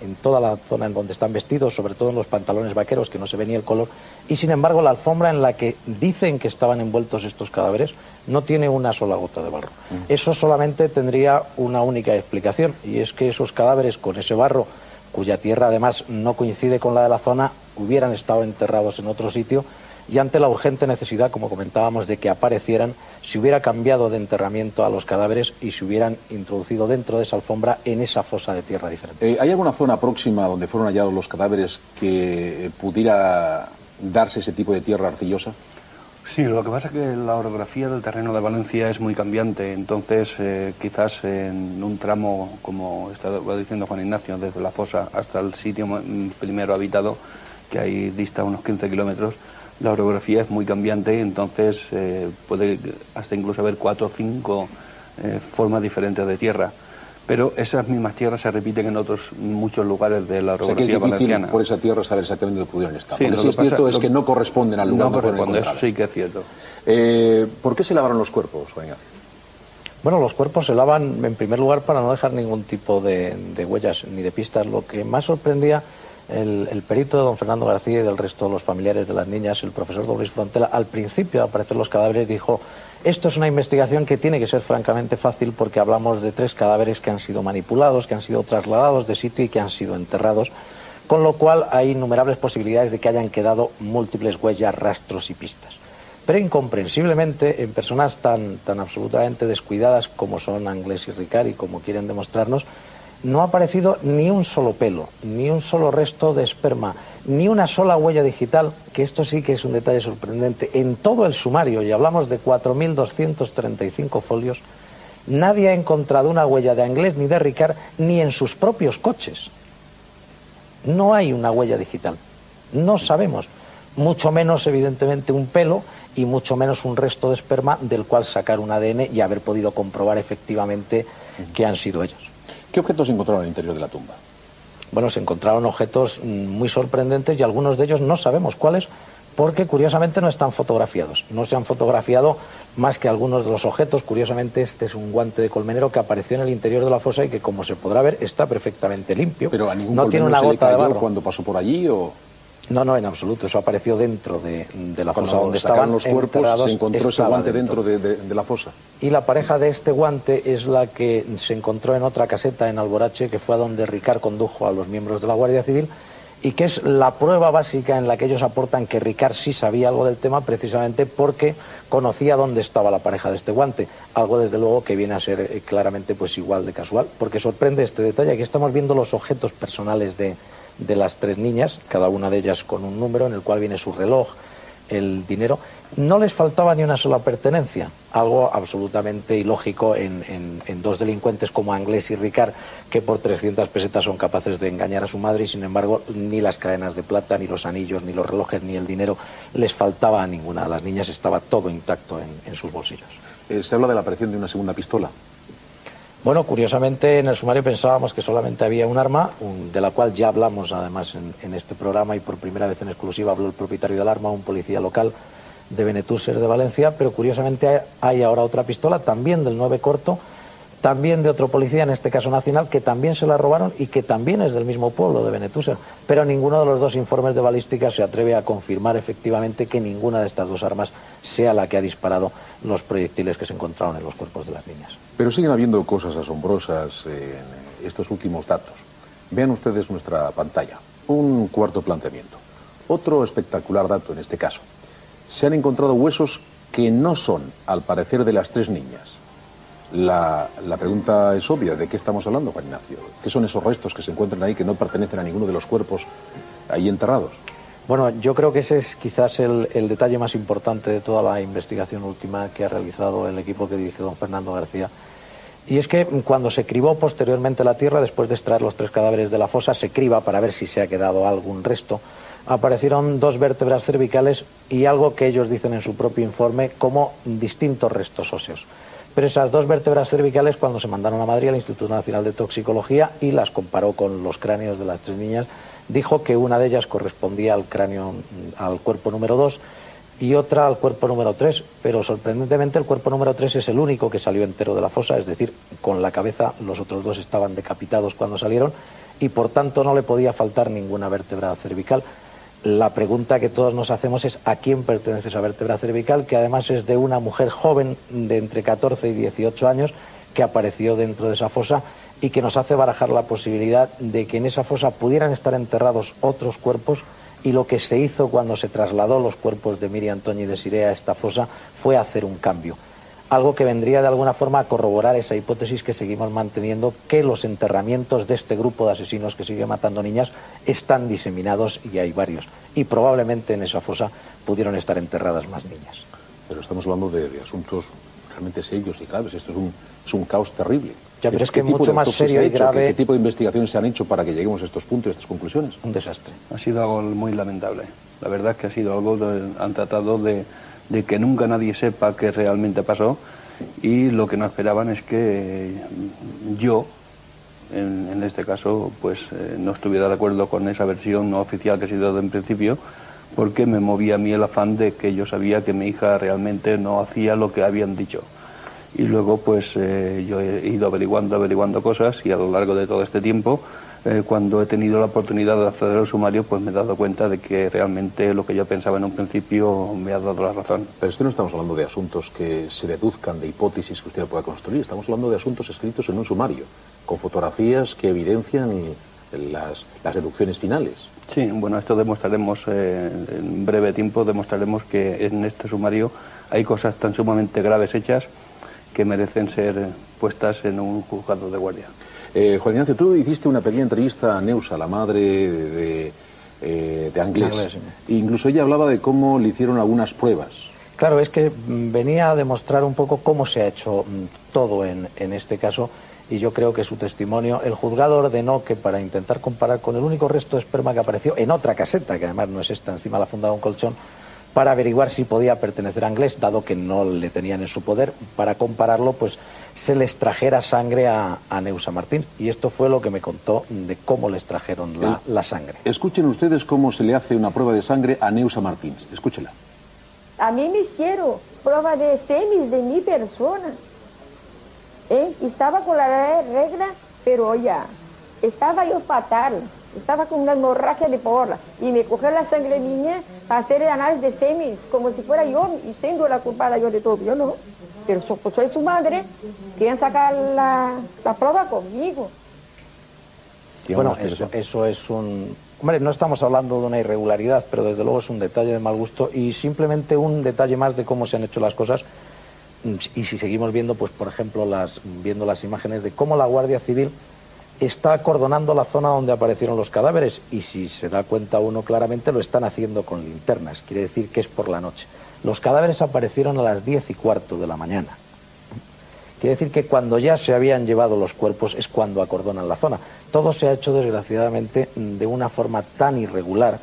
en toda la zona en donde están vestidos, sobre todo en los pantalones vaqueros, que no se ve ni el color, y sin embargo la alfombra en la que dicen que estaban envueltos estos cadáveres no tiene una sola gota de barro. Eso solamente tendría una única explicación, y es que esos cadáveres con ese barro, cuya tierra además no coincide con la de la zona, hubieran estado enterrados en otro sitio y ante la urgente necesidad, como comentábamos, de que aparecieran, se hubiera cambiado de enterramiento a los cadáveres y se hubieran introducido dentro de esa alfombra en esa fosa de tierra diferente. Eh, ¿Hay alguna zona próxima donde fueron hallados los cadáveres que pudiera darse ese tipo de tierra arcillosa? Sí, lo que pasa es que la orografía del terreno de Valencia es muy cambiante, entonces eh, quizás en un tramo, como estaba diciendo Juan Ignacio, desde la fosa hasta el sitio primero habitado, que ahí dista unos 15 kilómetros, la orografía es muy cambiante, entonces eh, puede hasta incluso haber cuatro o cinco eh, formas diferentes de tierra. Pero esas mismas tierras se repiten en otros muchos lugares de la orografía o sea que es valenciana. por esa tierra saber exactamente dónde pudieron estar. Sí, lo si que es cierto es lo que no corresponden al lugar No corresponde, eso sí que es cierto. Eh, ¿Por qué se lavaron los cuerpos, Juan Ignacio? Bueno, los cuerpos se lavan en primer lugar para no dejar ningún tipo de, de huellas ni de pistas. Lo que más sorprendía el, perito de don Fernando García y del resto de los familiares de las niñas, el profesor Luis Frontela, al principio de aparecer los cadáveres dijo, esto es una investigación que tiene que ser francamente fácil porque hablamos de tres cadáveres que han sido manipulados, que han sido trasladados de sitio y que han sido enterrados, con lo cual hay innumerables posibilidades de que hayan quedado múltiples huellas, rastros y pistas. Pero incomprensiblemente, en personas tan, tan absolutamente descuidadas como son Anglés y Ricard y como quieren demostrarnos, no ha aparecido ni un solo pelo, ni un solo resto de esperma, ni una sola huella digital, que esto sí que es un detalle sorprendente. En todo el sumario, y hablamos de 4.235 folios, nadie ha encontrado una huella de Anglés ni de Ricard, ni en sus propios coches. No hay una huella digital. No sabemos. Mucho menos, evidentemente, un pelo y mucho menos un resto de esperma del cual sacar un ADN y haber podido comprobar efectivamente que han sido ellos. ¿Qué objetos se encontraron en el interior de la tumba? Bueno, se encontraron objetos mm, muy sorprendentes y algunos de ellos no sabemos cuáles porque curiosamente no están fotografiados. No se han fotografiado más que algunos de los objetos. Curiosamente este es un guante de colmenero que apareció en el interior de la fosa y que como se podrá ver está perfectamente limpio. ¿Pero a ningún no tiene una se le gota de cayó barro. cuando pasó por allí o No, no, en absoluto. Eso apareció dentro de, de la fosa donde estaban los cuerpos se encontró ese guante dentro, de, de- de la fosa? y la pareja de este guante es la que se encontró en otra caseta en Alborache, que fue a donde Ricard condujo a los miembros de la Guardia Civil, y que es la prueba básica en la que ellos aportan que Ricard sí sabía algo del tema, precisamente porque conocía dónde estaba la pareja de este guante. Algo, desde luego, que viene a ser eh, claramente pues igual de casual, porque sorprende este detalle. Aquí estamos viendo los objetos personales de, de las tres niñas, cada una de ellas con un número en el cual viene su reloj, el dinero, no les faltaba ni una sola pertenencia, algo absolutamente ilógico en, en- en dos delincuentes como Anglés y Ricard, que por 300 pesetas son capaces de engañar a su madre y sin embargo ni las cadenas de plata, ni los anillos, ni los relojes, ni el dinero les faltaba a ninguna de las niñas, estaba todo intacto en, en sus bolsillos. Eh, se habla de la aparición de una segunda pistola. Bueno, curiosamente en el sumario pensábamos que solamente había un arma, de la cual ya hablamos además en, este programa y por primera vez en exclusiva habló el propietario del arma, un policía local de Benetúser de Valencia, pero curiosamente hay, hay ahora otra pistola, también del 9 corto, también de otro policía, en este caso nacional, que también se la robaron y que también es del mismo pueblo, de Benetúser. Pero ninguno de los dos informes de balística se atreve a confirmar efectivamente que ninguna de estas dos armas sea la que ha disparado los proyectiles que se encontraron en los cuerpos de las niñas. Pero siguen habiendo cosas asombrosas en estos últimos datos. Vean ustedes nuestra pantalla. Un cuarto planteamiento. Otro espectacular dato en este caso. Se han encontrado huesos que no son, al parecer, de las tres niñas. La, pregunta es obvia. ¿De qué estamos hablando, Juan Ignacio? ¿Qué son esos restos que se encuentran ahí que no pertenecen a ninguno de los cuerpos ahí enterrados? Bueno, yo creo que ese es quizás el, el detalle más importante de toda la investigación última que ha realizado el equipo que dirige don Fernando García. Y es que cuando se cribó posteriormente la tierra, después de extraer los tres cadáveres de la fosa, se criba para ver si se ha quedado algún resto. Aparecieron dos vértebras cervicales y algo que ellos dicen en su propio informe como distintos restos óseos. Pero esas dos vértebras cervicales, cuando se mandaron a Madrid al Instituto Nacional de Toxicología y las comparó con los cráneos de las tres niñas, dijo que una de ellas correspondía al cráneo, al cuerpo número 2 y otra al cuerpo número 3, pero sorprendentemente el cuerpo número 3 es el único que salió entero de la fosa, es decir, con la cabeza, los otros dos estaban decapitados cuando salieron y por tanto no le podía faltar ninguna vértebra cervical. La pregunta que todos nos hacemos es a quién pertenece esa vértebra cervical, que además es de una mujer joven de entre 14 y 18 años que apareció dentro de esa fosa y que nos hace barajar la posibilidad de que en esa fosa pudieran estar enterrados otros cuerpos y lo que se hizo cuando se trasladó los cuerpos de Miriam Toñi y de Sirea a esta fosa fue hacer un cambio. Algo que vendría de alguna forma a corroborar esa hipótesis que seguimos manteniendo, que los enterramientos de este grupo de asesinos que sigue matando niñas están diseminados y hay varios. Y probablemente en esa fosa pudieron estar enterradas más niñas. Pero estamos hablando de, de asuntos realmente serios y graves. Esto es un, es un caos terrible. Ya, pero es ¿Qué que tipo mucho de más serio se y grave- ¿Qué, qué tipo de investigaciones se han hecho para que lleguemos a estos puntos y a estas conclusiones? Un desastre. Ha sido algo muy lamentable. La verdad es que ha sido algo, de- han tratado de, de que nunca nadie sepa qué realmente pasó y lo que no esperaban es que yo, en, este caso, pues eh, no estuviera de acuerdo con esa versión no oficial que ha sido en principio porque me movía a mí el afán de que yo sabía que mi hija realmente no hacía lo que habían dicho. Y luego, pues eh, yo he ido averiguando, averiguando cosas y a lo largo de todo este tiempo, eh, cuando he tenido la oportunidad de acceder al sumario, pues me he dado cuenta de que realmente lo que yo pensaba en un principio me ha dado la razón. Pero es que no estamos hablando de asuntos que se deduzcan de hipótesis que usted pueda construir. Estamos hablando de asuntos escritos en un sumario, con fotografías que evidencian las, las deducciones finales. Sí, bueno, esto demostraremos, eh, en breve tiempo, demostraremos que en este sumario hay cosas tan sumamente graves hechas que merecen ser puestas en un juzgado de guardia. Eh, Juan Ignacio, tú hiciste una pequeña entrevista a Neusa, la madre de, de, eh, de Anglés. Sí. Incluso ella hablaba de cómo le hicieron algunas pruebas. Claro, es que venía a demostrar un poco cómo se ha hecho mm, todo en, en este caso y yo creo que su testimonio, el juzgado ordenó que para intentar comparar con el único resto de esperma que apareció en otra caseta, que además no es esta, encima la funda de un colchón, para averiguar si podía pertenecer a Anglés, dado que no le tenían en su poder, para compararlo, pues se les trajera sangre a, a Neusa Martín. Y esto fue lo que me contó de cómo les trajeron la, la sangre. Escuchen ustedes cómo se le hace una prueba de sangre a Neusa Martins. Escúchela. A mí me hicieron prueba de semis de mi persona. ¿eh? Estaba con la regla, pero ya, estaba yo fatal. Estaba con una hemorragia de porra y me cogió la sangre niña para hacer el análisis de semis, como si fuera yo, y siendo la culpada yo de todo. Yo no, pero so- pues soy su madre, quieren sacar la, la prueba conmigo. Bueno, eso, eso es un... Hombre, no estamos hablando de una irregularidad, pero desde luego es un detalle de mal gusto y simplemente un detalle más de cómo se han hecho las cosas. Mm, Y si seguimos viendo, pues por ejemplo, las, viendo las imágenes de cómo la Guardia Civil está acordonando la zona donde aparecieron los cadáveres y si se da cuenta uno claramente lo están haciendo con linternas, quiere decir que es por la noche. Los cadáveres aparecieron a las diez y cuarto de la mañana. Quiere decir que cuando ya se habían llevado los cuerpos es cuando acordonan la zona. Todo se ha hecho desgraciadamente de una forma tan irregular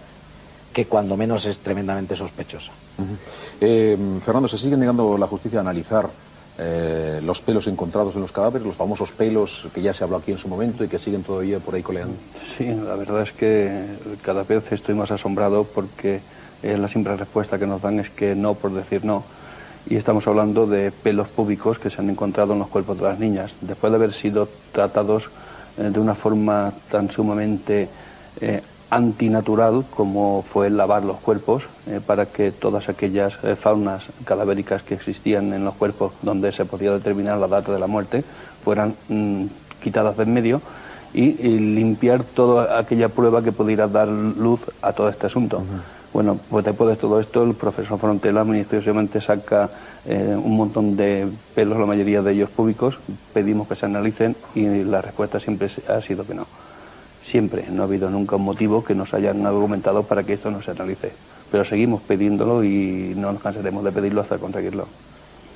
que cuando menos es tremendamente sospechosa. Eh, Fernando, ¿se sigue negando la justicia a analizar eh, los pelos encontrados en los cadáveres, los famosos pelos que ya se habló aquí en su momento y que siguen todavía por ahí coleando? Sí, la verdad es que cada vez estoy más asombrado porque la simple respuesta que nos dan es que no por decir no. Y estamos hablando de pelos públicos que se han encontrado en los cuerpos de las niñas, después de haber sido tratados eh, de una forma tan sumamente eh, antinatural como fue lavar los cuerpos eh, para que todas aquellas faunas cadavéricas que existían en los cuerpos donde se podía determinar la data de la muerte fueran mm, quitadas de en medio y limpiar toda aquella prueba que pudiera dar luz a todo este asunto. Bueno, pues después de todo esto, el profesor Frontela ministeriosamente saca eh, un montón de pelos, la mayoría de ellos públicos, pedimos que se analicen y la respuesta siempre ha sido que no. Siempre, no ha habido nunca un motivo que nos hayan argumentado para que esto no se analice. Pero seguimos pidiéndolo y no nos cansaremos de pedirlo hasta conseguirlo.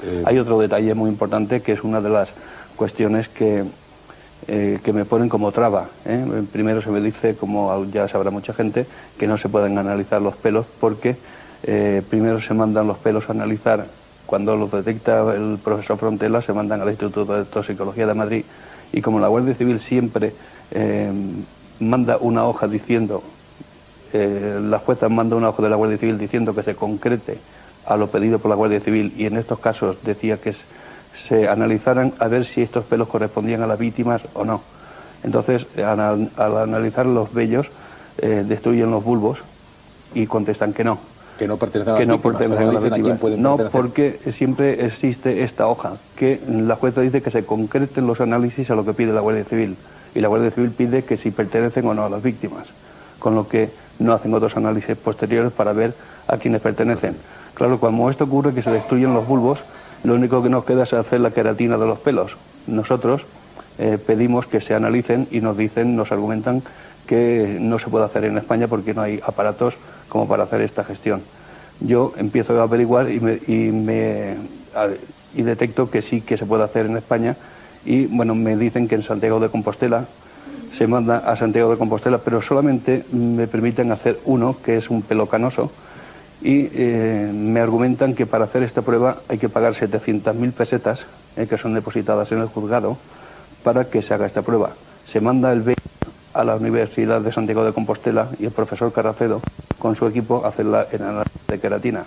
Eh, Hay otro detalle muy importante que es una de las cuestiones que, eh, que me ponen como traba. ¿eh? Primero se me dice, como ya sabrá mucha gente, que no se pueden analizar los pelos porque eh, primero se mandan los pelos a analizar, cuando los detecta el profesor Frontela, se mandan al Instituto de Toxicología de Madrid y como la Guardia Civil siempre manda una hoja diciendo la jueza manda una hoja de la Guardia Civil diciendo que se concrete a lo pedido por la Guardia Civil y en estos casos decía que s- se analizaran a ver si estos pelos correspondían a las víctimas o no. Entonces, al, analizar los vellos, eh, destruyen los bulbos y contestan que no. Que no pertenecen a que no pertenecen a la víctima. No, porque siempre existe esta hoja, que la jueza dice que se concreten los análisis a lo que pide la Guardia Civil. Y la Guardia Civil pide que si pertenecen o no a las víctimas. Con lo que no hacen otros análisis posteriores para ver a quienes pertenecen. Claro, cuando esto ocurre, que se destruyen los bulbos, lo único que nos queda es hacer la queratina de los pelos. Nosotros eh, pedimos que se analicen y nos dicen, nos argumentan que no se puede hacer en España porque no hay aparatos como para hacer esta gestión. Yo empiezo a averiguar y, me, y, me, y detecto que sí que se puede hacer en España y bueno, me dicen que en Santiago de Compostela se manda a Santiago de Compostela, pero solamente me permiten hacer uno, que es un pelo canoso, y eh, me argumentan que para hacer esta prueba hay que pagar 700.000 pesetas, eh, que son depositadas en el juzgado, para que se haga esta prueba. Se manda el B a la Universidad de Santiago de Compostela y el profesor Carracedo, con su equipo, a hacer la análisis de queratina.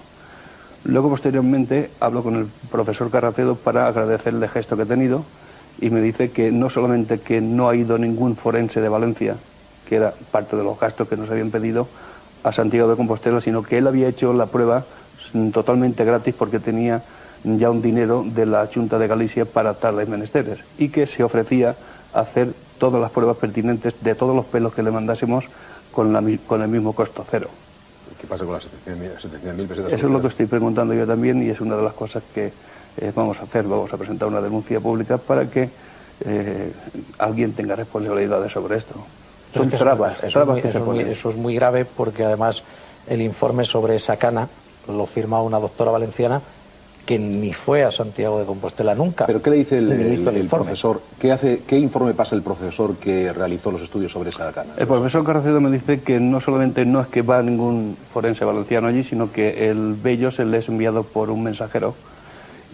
Luego, posteriormente, hablo con el profesor Carracedo para agradecerle el gesto que he tenido y me dice que no solamente que no ha ido ningún forense de Valencia, que era parte de los gastos que nos habían pedido, a Santiago de Compostela, sino que él había hecho la prueba totalmente gratis porque tenía ya un dinero de la Junta de Galicia para tales menesteres y que se ofrecía a hacer todas las pruebas pertinentes de todos los pelos que le mandásemos con, la, con el mismo costo cero. ¿Qué pasa con las 700.000 pesetas? Eso es lo que estoy preguntando yo también y es una de las cosas que eh, vamos a hacer. Vamos a presentar una denuncia pública para que eh, alguien tenga responsabilidades sobre esto. Son trabas, eso, trabas que se ponen. Eso es muy grave porque además el informe sobre esa cana lo firma una doctora valenciana que ni fue a Santiago de Compostela nunca. ¿Pero qué le dice el, profesor? ¿Qué, hace, ¿Qué informe pasa el profesor que realizó los estudios sobre esa cana? El profesor Carracedo me dice que no solamente no es que va ningún forense valenciano allí, sino que el vello se le es enviado por un mensajero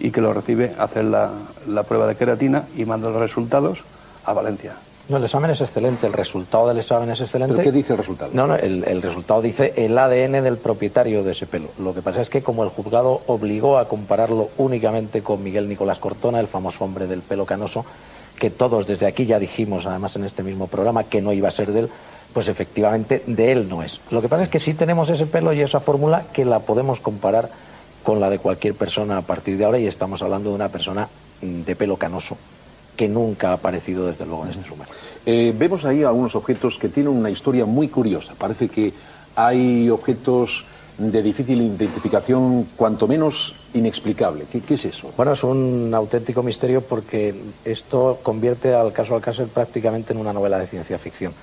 y que lo recibe, hacer la, la prueba de queratina y manda los resultados a Valencia. No, el examen es excelente, el resultado del examen es excelente. ¿Pero qué dice el resultado? No, no, el, resultado dice el ADN del propietario de ese pelo. Lo que pasa es que como el juzgado obligó a compararlo únicamente con Miguel Nicolás Cortona, el famoso hombre del pelo canoso, que todos desde aquí ya dijimos, además en este mismo programa, que no iba a ser de él, pues efectivamente de él no es. Lo que pasa es que sí tenemos ese pelo y esa fórmula que la podemos comparar con la de cualquier persona a partir de ahora y estamos hablando de una persona de pelo canoso que nunca ha aparecido desde luego en este sumario. Eh, vemos ahí algunos objetos que tienen una historia muy curiosa. Parece que hay objetos de difícil identificación, cuanto menos inexplicable. ¿Qué, es eso? Bueno, es un auténtico misterio porque esto convierte al caso Alcácer prácticamente en una novela de ciencia ficción.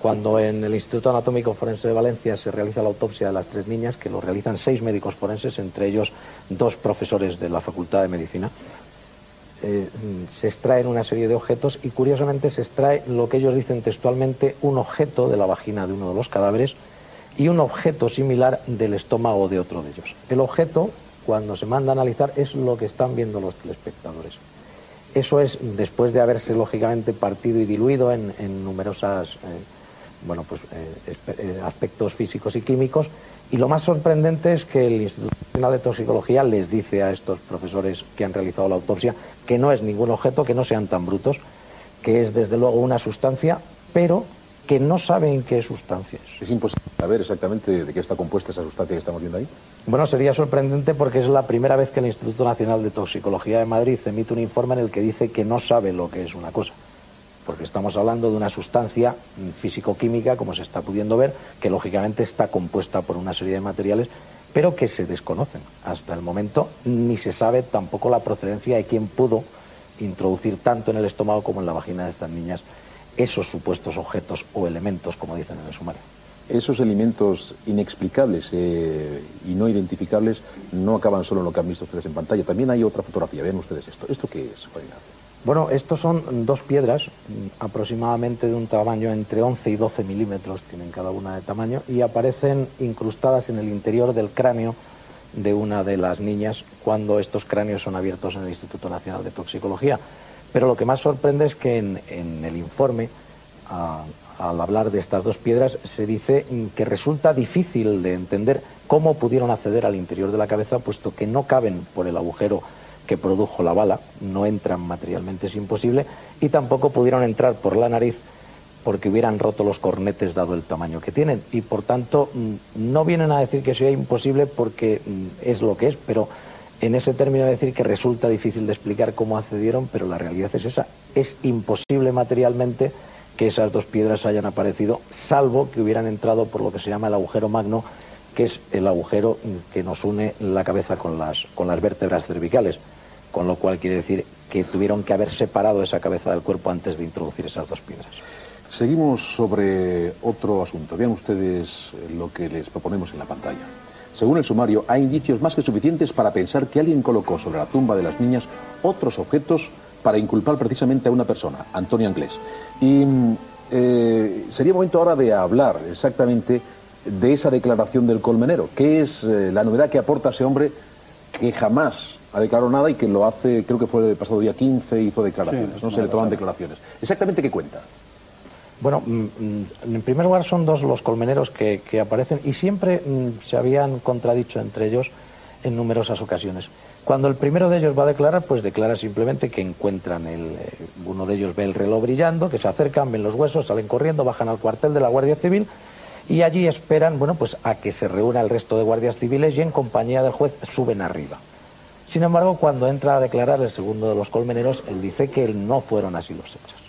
Cuando en el Instituto Anatómico Forense de Valencia se realiza la autopsia de las tres niñas, que lo realizan seis médicos forenses, entre ellos dos profesores de la Facultad de Medicina, eh, se extraen una serie de objetos y curiosamente se extrae lo que ellos dicen textualmente un objeto de la vagina de uno de los cadáveres y un objeto similar del estómago de otro de ellos. El objeto, cuando se manda a analizar, es lo que están viendo los telespectadores. Eso es después de haberse lógicamente partido y diluido en, en numerosas eh, bueno, pues, eh, aspectos físicos y químicos y lo más sorprendente es que el Instituto Nacional de Toxicología les dice a estos profesores que han realizado la autopsia que no es ningún objeto, que no sean tan brutos, que es desde luego una sustancia, pero que no saben qué sustancia es. Es imposible saber exactamente de qué está compuesta esa sustancia que estamos viendo ahí. Bueno, sería sorprendente porque es la primera vez que el Instituto Nacional de Toxicología de Madrid emite un informe en el que dice que no sabe lo que es una cosa porque estamos hablando de una sustancia físico-química, como se está pudiendo ver, que lógicamente está compuesta por una serie de materiales, pero que se desconocen. Hasta el momento ni se sabe tampoco la procedencia de quién pudo introducir tanto en el estómago como en la vagina de estas niñas esos supuestos objetos o elementos, como dicen en el sumario. Esos elementos inexplicables eh, y no identificables no acaban solo en lo que han visto ustedes en pantalla. También hay otra fotografía. Vean ustedes esto. ¿Esto qué es, bueno, estos son dos piedras mm, aproximadamente de un tamaño entre 11 y 12 milímetros, tienen cada una de tamaño, y aparecen incrustadas en el interior del cráneo de una de las niñas cuando estos cráneos son abiertos en el Instituto Nacional de Toxicología. Pero lo que más sorprende es que en, el informe, al hablar de estas dos piedras, se dice que resulta difícil de entender cómo pudieron acceder al interior de la cabeza, puesto que no caben por el agujero que produjo la bala, no entran materialmente, es imposible, y tampoco pudieron entrar por la nariz porque hubieran roto los cornetes dado el tamaño que tienen. Y por tanto, mm, no vienen a decir que sea imposible porque mm, es lo que es, pero en ese término de decir que resulta difícil de explicar cómo accedieron, pero la realidad es esa. Es imposible materialmente que esas dos piedras hayan aparecido, salvo que hubieran entrado por lo que se llama el agujero magno, que es el agujero que nos une la cabeza con las, con las vértebras cervicales, con lo cual quiere decir que tuvieron que haber separado esa cabeza del cuerpo antes de introducir esas dos piedras. Seguimos sobre otro asunto. Vean ustedes lo que les proponemos en la pantalla. Según el sumario, hay indicios más que suficientes para pensar que alguien colocó sobre la tumba de las niñas otros objetos para inculpar precisamente a una persona, Antonio Anglés. Y eh, sería momento ahora de hablar exactamente de esa declaración del colmenero. ¿Qué es eh, la novedad que aporta ese hombre que jamás ha declarado nada y que lo hace, creo que fue el pasado día 15, hizo declaraciones, no se le toman declaraciones? Exactamente qué cuenta. Bueno, mm, mm, en primer lugar son dos los colmeneros que, aparecen y siempre mm, se habían contradicho entre ellos en numerosas ocasiones. Cuando el primero de ellos va a declarar, pues declara simplemente que encuentran el, eh, uno de ellos ve el reloj brillando, que se acercan, ven los huesos, salen corriendo, bajan al cuartel de la Guardia Civil y allí esperan, bueno, pues a que se reúna el resto de guardias civiles y en compañía del juez suben arriba. Sin embargo, cuando entra a declarar el segundo de los colmeneros, él dice que no fueron así los hechos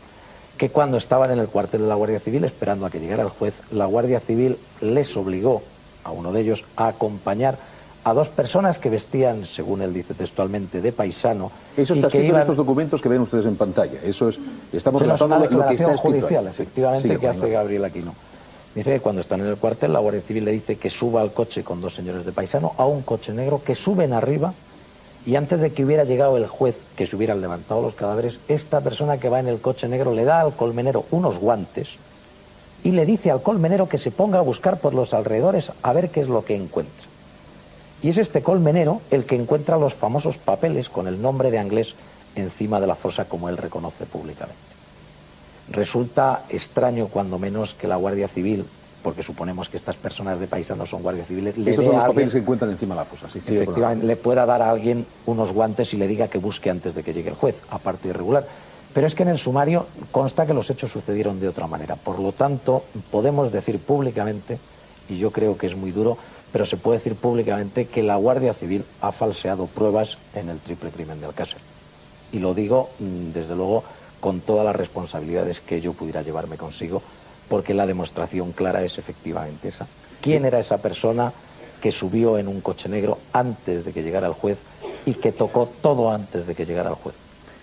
que cuando estaban en el cuartel de la Guardia Civil esperando a que llegara el juez, la Guardia Civil les obligó a uno de ellos a acompañar a dos personas que vestían, según él dice textualmente, de paisano. Eso está escrito en estos documentos que ven ustedes en pantalla. Eso es, estamos relatando lo que está judicial, efectivamente, que hace Gabriel Aquino. Dice que cuando están en el cuartel, la Guardia Civil le dice que suba al coche con dos señores de paisano a un coche negro, que suben arriba y antes de que hubiera llegado el juez, que se hubieran levantado los cadáveres, esta persona que va en el coche negro le da al colmenero unos guantes y le dice al colmenero que se ponga a buscar por los alrededores a ver qué es lo que encuentra. Y es este colmenero el que encuentra los famosos papeles con el nombre de Anglés encima de la fosa como él reconoce públicamente. Resulta extraño cuando menos que la Guardia Civil porque suponemos que estas personas de paisanos son guardias civiles, le Esos son los papeles que encuentran encima de la fosa. Sí, efectivamente, le pueda dar a alguien unos guantes y le diga que busque antes de que llegue el juez, aparte irregular. Pero es que en el sumario consta que los hechos sucedieron de otra manera. Por lo tanto, podemos decir públicamente, y yo creo que es muy duro, pero se puede decir públicamente que la Guardia Civil ha falseado pruebas en el triple crimen de Alcácer. Y lo digo, mm, desde luego, con todas las responsabilidades que yo pudiera llevarme consigo porque la demostración clara es efectivamente esa. ¿Quién era esa persona que subió en un coche negro antes de que llegara el juez y que tocó todo antes de que llegara el juez?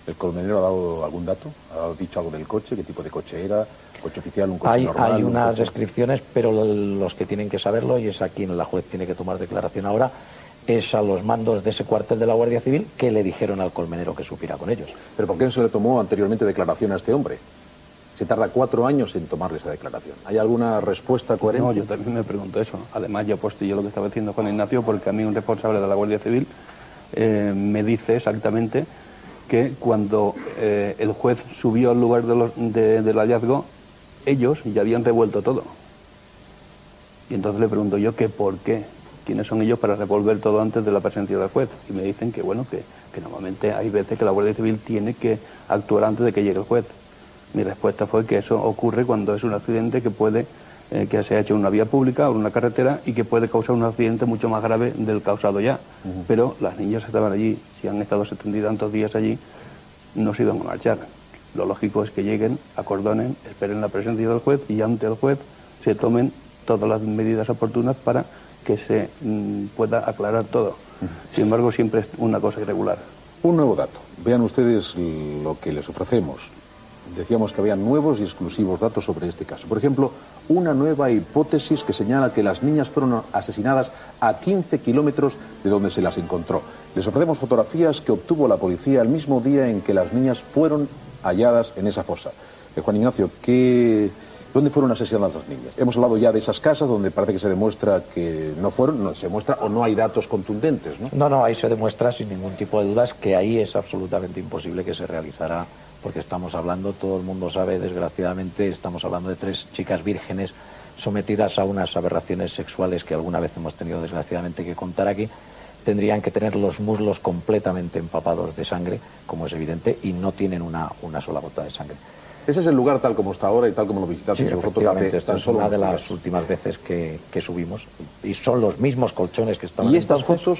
¿El colmenero ha dado algún dato? ¿Ha dicho algo del coche? ¿Qué tipo de coche era? ¿Coche oficial? ¿Un coche hay, normal? Hay unas descripciones, pero los que tienen que saberlo, y es a quien la juez tiene que tomar declaración ahora, es a los mandos de ese cuartel de la Guardia Civil que le dijeron al colmenero que supiera con ellos. ¿Pero por qué no se le tomó anteriormente declaración a este hombre? Se tarda cuatro años en tomarle esa declaración. ¿Hay alguna respuesta coherente? No, yo también me pregunto eso. Además, yo yo lo que estaba diciendo Juan Ignacio, porque a mí un responsable de la Guardia Civil eh, me dice exactamente que cuando eh, el juez subió al lugar del hallazgo, ellos ya habían revuelto todo. Y entonces le pregunto yo que por qué, quiénes son ellos para revolver todo antes de la presencia del juez. Y me dicen que bueno, que normalmente hay veces que la Guardia Civil tiene que actuar antes de que llegue el juez. Mi respuesta fue que eso ocurre cuando es un accidente que puede eh, que se ha hecho en una vía pública o en una carretera y que puede causar un accidente mucho más grave del causado ya. Pero las niñas estaban allí, si han estado 70 tantos días allí, no se iban a marchar. Lo lógico es que lleguen, acordonen, esperen la presencia del juez y ante el juez se tomen todas las medidas oportunas para que se mm, pueda aclarar todo. Sin embargo, siempre es una cosa irregular. Un nuevo dato. Vean ustedes lo que les ofrecemos decíamos que había nuevos y exclusivos datos sobre este caso. Por ejemplo, una nueva hipótesis que señala que las niñas fueron asesinadas a 15 kilómetros de donde se las encontró. Les ofrecemos fotografías que obtuvo la policía el mismo día en que las niñas fueron halladas en esa fosa. Eh, Juan Ignacio, ¿dónde fueron asesinadas las niñas? Hemos hablado ya de esas casas donde parece que se demuestra que no fueron, no, se muestra o no hay datos contundentes, ¿no? No, no, ahí se demuestra sin ningún tipo de dudas que ahí es absolutamente imposible que se realizara porque estamos hablando, todo el mundo sabe, desgraciadamente, estamos hablando de tres chicas vírgenes sometidas a unas aberraciones sexuales que alguna vez hemos tenido desgraciadamente que contar aquí, tendrían que tener los muslos completamente empapados de sangre, como es evidente, y no tienen una, una sola gota de sangre. Ese es el lugar tal como está ahora y tal como lo visitaste Sí, efectivamente, esta es solo una de las días. últimas veces que, que subimos y son los mismos colchones que estaban ¿Y estas entonces. fotos?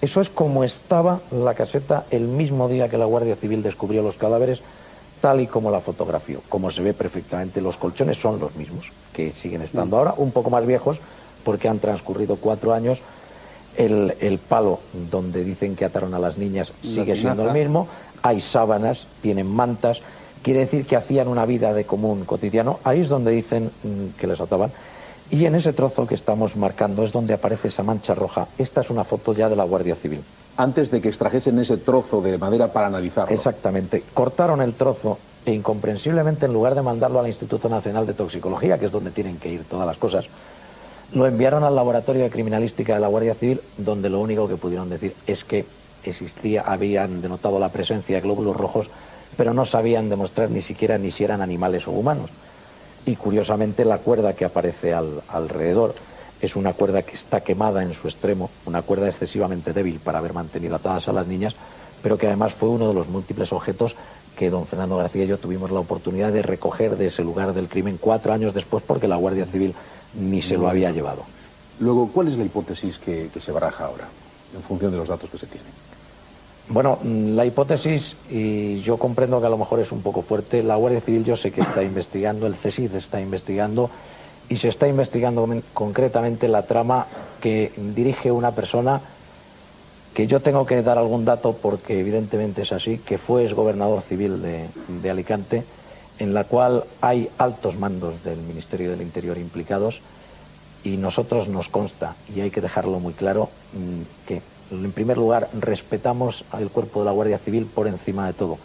Eso es como estaba la caseta el mismo día que la Guardia Civil descubrió los cadáveres, tal y como la fotografió. Como se ve perfectamente, los colchones son los mismos, que siguen estando Mm. ahora, un poco más viejos, porque han transcurrido cuatro años. El, el palo donde dicen que ataron a las niñas sigue siendo el mismo. Hay sábanas, tienen mantas. Quiere decir que hacían una vida de común cotidiano. Ahí es donde dicen mm, que les ataban. Y en ese trozo que estamos marcando es donde aparece esa mancha roja. Esta es una foto ya de la Guardia Civil. Antes de que extrajesen ese trozo de madera para analizarlo. Exactamente. Cortaron el trozo e incomprensiblemente en lugar de mandarlo al Instituto Nacional de Toxicología, que es donde tienen que ir todas las cosas, lo enviaron al laboratorio de criminalística de la Guardia Civil, donde lo único que pudieron decir es que existía, habían denotado la presencia de glóbulos rojos, pero no sabían demostrar ni siquiera ni si eran animales o humanos. Y curiosamente la cuerda que aparece al- alrededor es una cuerda que está quemada en su extremo, una cuerda excesivamente débil para haber mantenido atadas a las niñas, pero que además fue uno de los múltiples objetos que don Fernando García y yo tuvimos la oportunidad de recoger de ese lugar del crimen cuatro años después porque la Guardia Civil ni se lo había llevado. Luego, ¿cuál es la hipótesis que, que se baraja ahora, en función de los datos que se tienen? Bueno, mm, la hipótesis, y yo comprendo que a lo mejor es un poco fuerte, la Guardia Civil yo sé que está investigando, el CSIC está investigando, y se está investigando men- concretamente la trama que dirige una persona que yo tengo que dar algún dato porque evidentemente es así, que fue exgobernador civil de, de Alicante, en la cual hay altos mandos del Ministerio del Interior implicados y nosotros nos consta, y hay que dejarlo muy claro, mm, que en primer lugar respetamos al cuerpo de la Guardia Civil por encima de todo.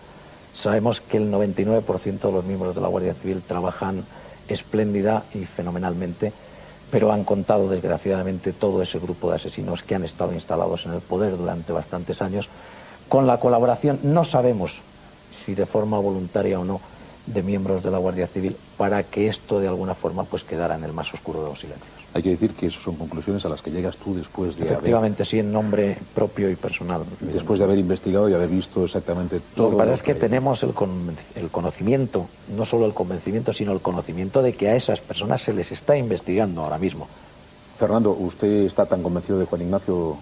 Sabemos que el 99% de los miembros de la Guardia Civil trabajan espléndida y fenomenalmente, pero han contado desgraciadamente todo ese grupo de asesinos que han estado instalados en el poder durante bastantes años, con la colaboración, no sabemos si de forma voluntaria o no, de miembros de la Guardia Civil, para que esto de alguna forma pues quedara en el más oscuro de los silencios. Hay que decir que esas son conclusiones a las que llegas tú después de, haber, Efectivamente, sí, en nombre propio y personal. después de haber investigado y haber visto exactamente todo. Lo que pasa es que tenemos el, conven- el conocimiento, no solo el convencimiento, sino el conocimiento de que a esas personas se les está investigando ahora mismo. Fernando, ¿usted está tan convencido de Juan Ignacio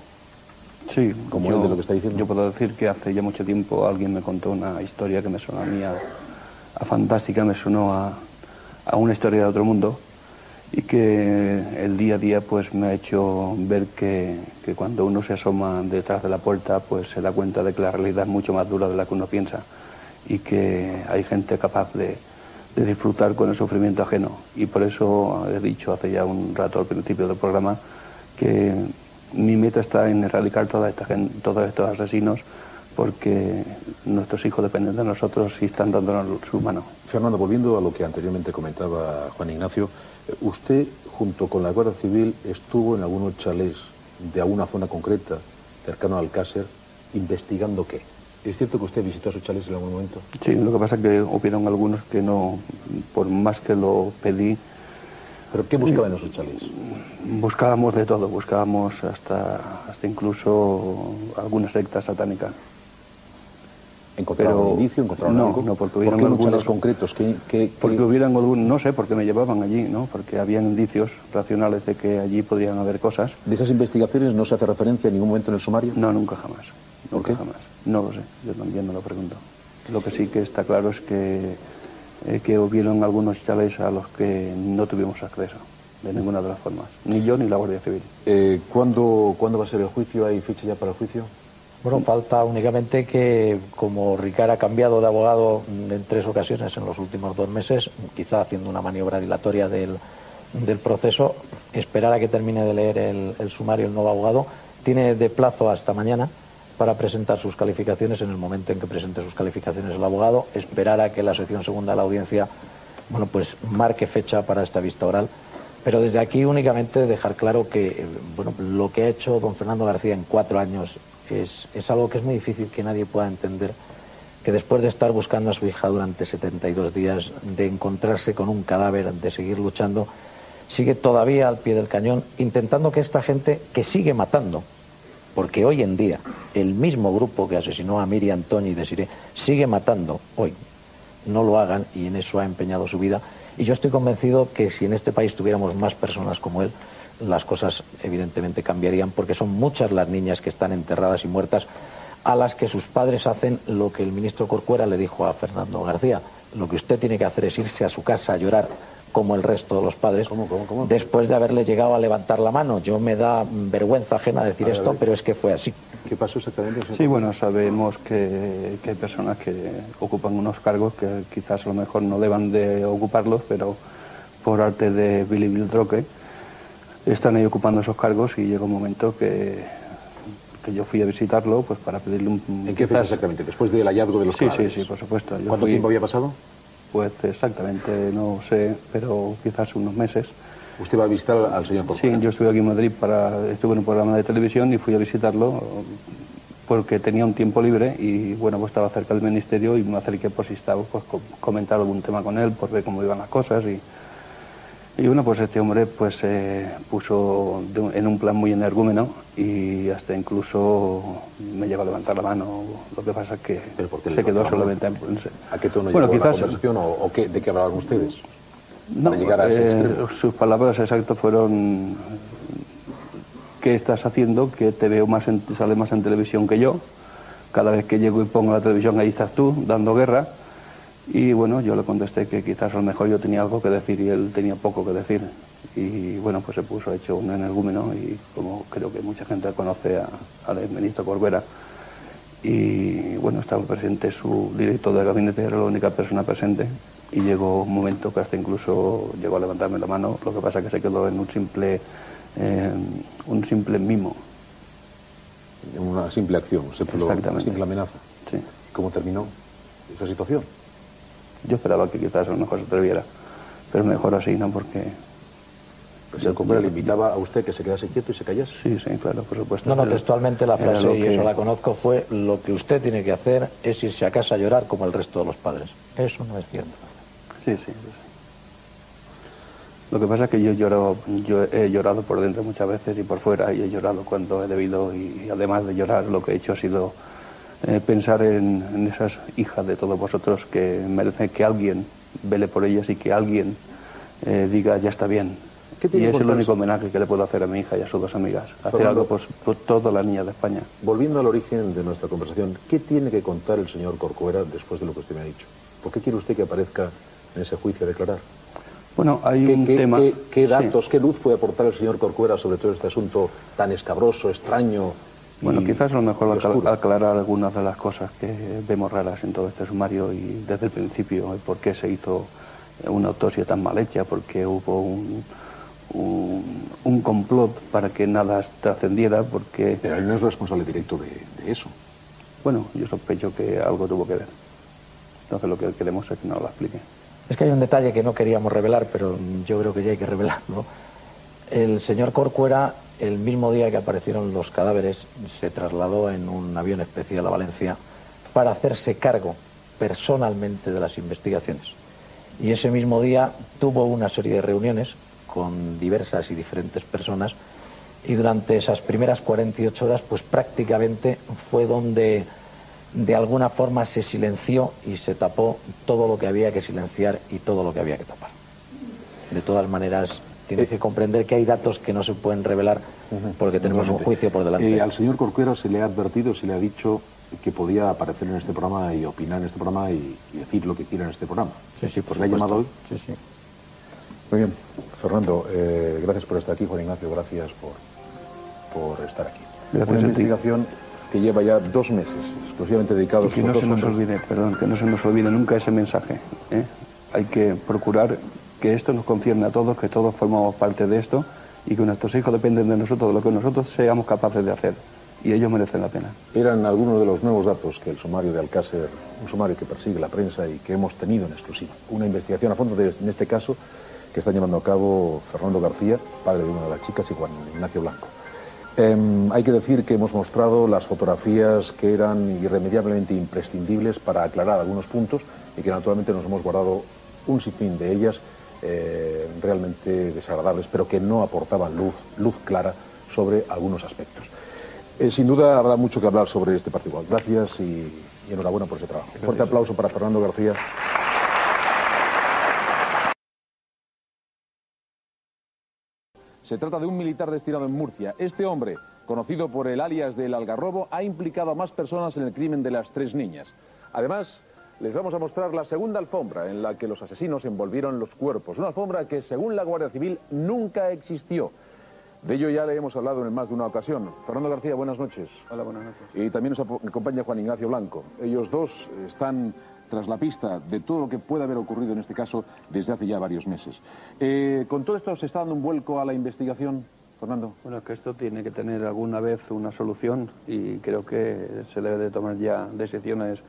Sí, como yo- él de lo que está diciendo? Yo puedo decir que hace ya mucho tiempo alguien me contó una historia que me sonó a mí a, a fantástica, me sonó a, a una historia de otro mundo y que el día a día pues me ha hecho ver que, que cuando uno se asoma detrás de la puerta pues se da cuenta de que la realidad es mucho más dura de la que uno piensa y que hay gente capaz de, de disfrutar con el sufrimiento ajeno. Y por eso he dicho hace ya un rato al principio del programa que mi meta está en erradicar toda esta gen- todos estos asesinos porque nuestros hijos dependen de nosotros y están dándonos su mano. Fernando, volviendo a lo que anteriormente comentaba Juan Ignacio, usted, junto con la Guardia Civil, estuvo en algunos chalés de alguna zona concreta, cercano al Alcácer, investigando qué. ¿Es cierto que usted visitó esos chalés en algún momento? Sí, lo que pasa es que hubieron algunos que no, por más que lo pedí, ¿Pero qué buscaba en esos chalés? buscábamos de todo, buscábamos hasta, hasta incluso algunas sectas satánicas. ¿Encontraron un indicio? ¿Encontraron no, algo? no, porque ¿Por hubieron qué unos algunos- concretos? ¿Qué, qué- qué- Porque hubieran algún, no sé por qué me llevaban allí, ¿no? Porque habían indicios racionales de que allí podían haber cosas. ¿De esas investigaciones no se hace referencia en ningún momento en el sumario? No, nunca jamás. ¿Por Nunca qué? jamás. No lo sé, yo también me lo pregunto. Lo que sí que está claro es que, eh, que hubieron algunos chalés a los que no tuvimos acceso, de ninguna de las formas. Ni yo ni la Guardia Civil. Eh, ¿cuándo, ¿Cuándo va a ser el juicio? ¿Hay fecha ya para el juicio? Bueno, falta únicamente que, como Ricard ha cambiado de abogado en tres ocasiones en los últimos dos meses, quizá haciendo una maniobra dilatoria del, del proceso, esperar a que termine de leer el, el sumario el nuevo abogado. Tiene de plazo hasta mañana para presentar sus calificaciones. En el momento en que presente sus calificaciones el abogado, esperar a que la sección segunda de la audiencia bueno, pues marque fecha para esta vista oral. Pero desde aquí únicamente dejar claro que eh, bueno, lo que ha hecho don Fernando García en cuatro años es, es algo que es muy difícil que nadie pueda entender, que después de estar buscando a su hija durante 72 días, de encontrarse con un cadáver, de seguir luchando, sigue todavía al pie del cañón, intentando que esta gente que sigue matando, porque hoy en día el mismo grupo que asesinó a Miriam Tony y Desiree sigue matando hoy no lo hagan y en eso ha empeñado su vida. Y yo estoy convencido que si en este país tuviéramos más personas como él, las cosas evidentemente cambiarían porque son muchas las niñas que están enterradas y muertas a las que sus padres hacen lo que el ministro Corcuera le dijo a Fernando García. Lo que usted tiene que hacer es irse a su casa a llorar como el resto de los padres, después de haberle llegado a levantar la mano. Yo me da vergüenza ajena decir esto, pero es que fue así. ¿Qué pasó exactamente? Sí, bueno, sabemos que, que, hay personas que ocupan unos cargos que quizás a lo mejor no deban de ocuparlos, pero por arte de Billy Bildroque están ahí ocupando esos cargos y llega un momento que, que yo fui a visitarlo pues para pedirle un... ¿En qué fecha exactamente? ¿Después del hallazgo de los Sí, sí, sí, por supuesto. ¿Cuánto tiempo había pasado? Pues exactamente, no sé, pero quizás unos meses. ¿Usted va a visitar al señor Corcuera? Sí, yo estuve aquí en Madrid, para, estuve en un programa de televisión y fui a visitarlo porque tenía un tiempo libre y bueno, pues estaba cerca del ministerio y me acerqué por si estaba, pues comentar algún tema con él, por ver cómo iban las cosas y y bueno, pues este hombre pues se puso en un plan muy energúmeno y hasta incluso me llegó a levantar la mano. Lo que pasa es que se quedó solamente en... ¿A qué tono bueno, quizás, la conversación o, de qué hablaban ustedes? No, eh, sus palabras exactas fueron ¿qué estás haciendo? Que te veo más en, sale más en televisión que yo. Cada vez que llego y pongo la televisión ahí estás tú, dando guerra. Y bueno, yo le contesté que quizás a lo mejor yo tenía algo que decir y él tenía poco que decir. Y bueno, pues se puso hecho un energúmeno y como creo que mucha gente conoce al ministro Corbera. Y bueno, estaba presente su director de gabinete, era la única persona presente. Y llegó un momento que hasta incluso llegó a levantarme la mano, lo que pasa que se quedó en un simple, eh, un simple mimo. Una simple acción, una simple amenaza. Sí. ¿Cómo terminó esa situación? Yo esperaba que quizás a lo mejor se atreviera, pero mejor así, ¿no? Porque... Pues el compañero le invitaba a usted que se quedase quieto y se callase. Sí, sí, claro, por supuesto. No, no, textualmente la frase, y eso la conozco, fue lo que usted tiene que hacer es irse a casa a llorar como el resto de los padres. Eso no es cierto. Sí, sí. Lo que pasa es que yo, lloro, yo he llorado por dentro muchas veces y por fuera, y he llorado cuando he debido, y además de llorar, lo que he hecho ha sido eh, pensar en, esas hijas de todos vosotros que merecen que alguien vele por ellas y que alguien eh, diga ya está bien. y es el único homenaje que le puedo hacer a mi hija y a sus dos amigas. Hacer algo por, por todas las niñas de España. Volviendo al origen de nuestra conversación, ¿qué tiene que contar el señor Corcuera después de lo que usted me ha dicho? ¿Por qué quiere usted que aparezca en ese juicio a declarar? Bueno, hay un tema... ¿Qué, datos, qué luz puede aportar el señor Corcuera sobre todo este asunto tan escabroso, extraño, bueno, quizás a lo mejor aclarar algunas de las cosas que vemos raras en todo este sumario y desde el principio, por qué se hizo una autopsia tan mal hecha, porque hubo un, un, complot para que nada trascendiera, porque... Pero él no es responsable directo de, eso. Bueno, yo sospecho que algo tuvo que ver. Entonces lo que queremos es que nos lo explique. Es que hay un detalle que no queríamos revelar, pero yo creo que ya hay que revelarlo. El señor Corcuera el mismo día que aparecieron los cadáveres, se trasladó en un avión especial a Valencia para hacerse cargo personalmente de las investigaciones. Y ese mismo día tuvo una serie de reuniones con diversas y diferentes personas y durante esas primeras 48 horas pues prácticamente fue donde de alguna forma se silenció y se tapó todo lo que había que silenciar y todo lo que había que tapar. De todas maneras, tiene que comprender que hay datos que no se pueden revelar porque tenemos un juicio por delante. Eh, al señor Corcuera se le ha advertido, se le ha dicho que podía aparecer en este programa y opinar en este programa y, decir lo que quiera en este programa. Sí, sí, por ¿Le ha llamado hoy? Sí, sí. Muy bien. Fernando, eh, gracias por estar aquí. Juan Ignacio, gracias por, por estar aquí. Gracias Una investigación que lleva ya dos meses, exclusivamente dedicados a que no se nos olvide, perdón, que no se nos olvide nunca ese mensaje. ¿eh? Hay que procurar que esto nos concierne a todos, que todos formamos parte de esto y que nuestros hijos dependen de nosotros, de lo que nosotros seamos capaces de hacer. Y ellos merecen la pena. Eran algunos de los nuevos datos que el sumario de Alcácer, un sumario que persigue la prensa y que hemos tenido en exclusiva. Una investigación a fondo, en este caso, que están llevando a cabo Fernando García, padre de una de las chicas, y Juan Ignacio Blanco. Em, hay que decir que hemos mostrado las fotografías que eran irremediablemente imprescindibles para aclarar algunos puntos y que naturalmente nos hemos guardado un sinfín de ellas eh, realmente desagradables, pero que no aportaban luz, luz clara sobre algunos aspectos. Eh, sin duda habrá mucho que hablar sobre este partido. Gracias y, enhorabuena por ese trabajo. Gracias. Fuerte aplauso para Fernando García. Se trata de un militar destinado en Murcia. Este hombre, conocido por el alias del Algarrobo, ha implicado a más personas en el crimen de las tres niñas. Además, les vamos a mostrar la segunda alfombra en la que los asesinos envolvieron los cuerpos. Una alfombra que, según la Guardia Civil, nunca existió. De ello ya le hemos hablado en más de una ocasión. Fernando García, buenas noches. Hola, buenas noches. Y también nos acompaña Juan Ignacio Blanco. Ellos dos están tras la pista de todo lo que puede haber ocurrido en este caso desde hace ya varios meses. Eh, ¿Con todo esto se está dando un vuelco a la investigación, Fernando? Bueno, es que esto tiene que tener alguna vez una solución y creo que se debe de tomar ya decisiones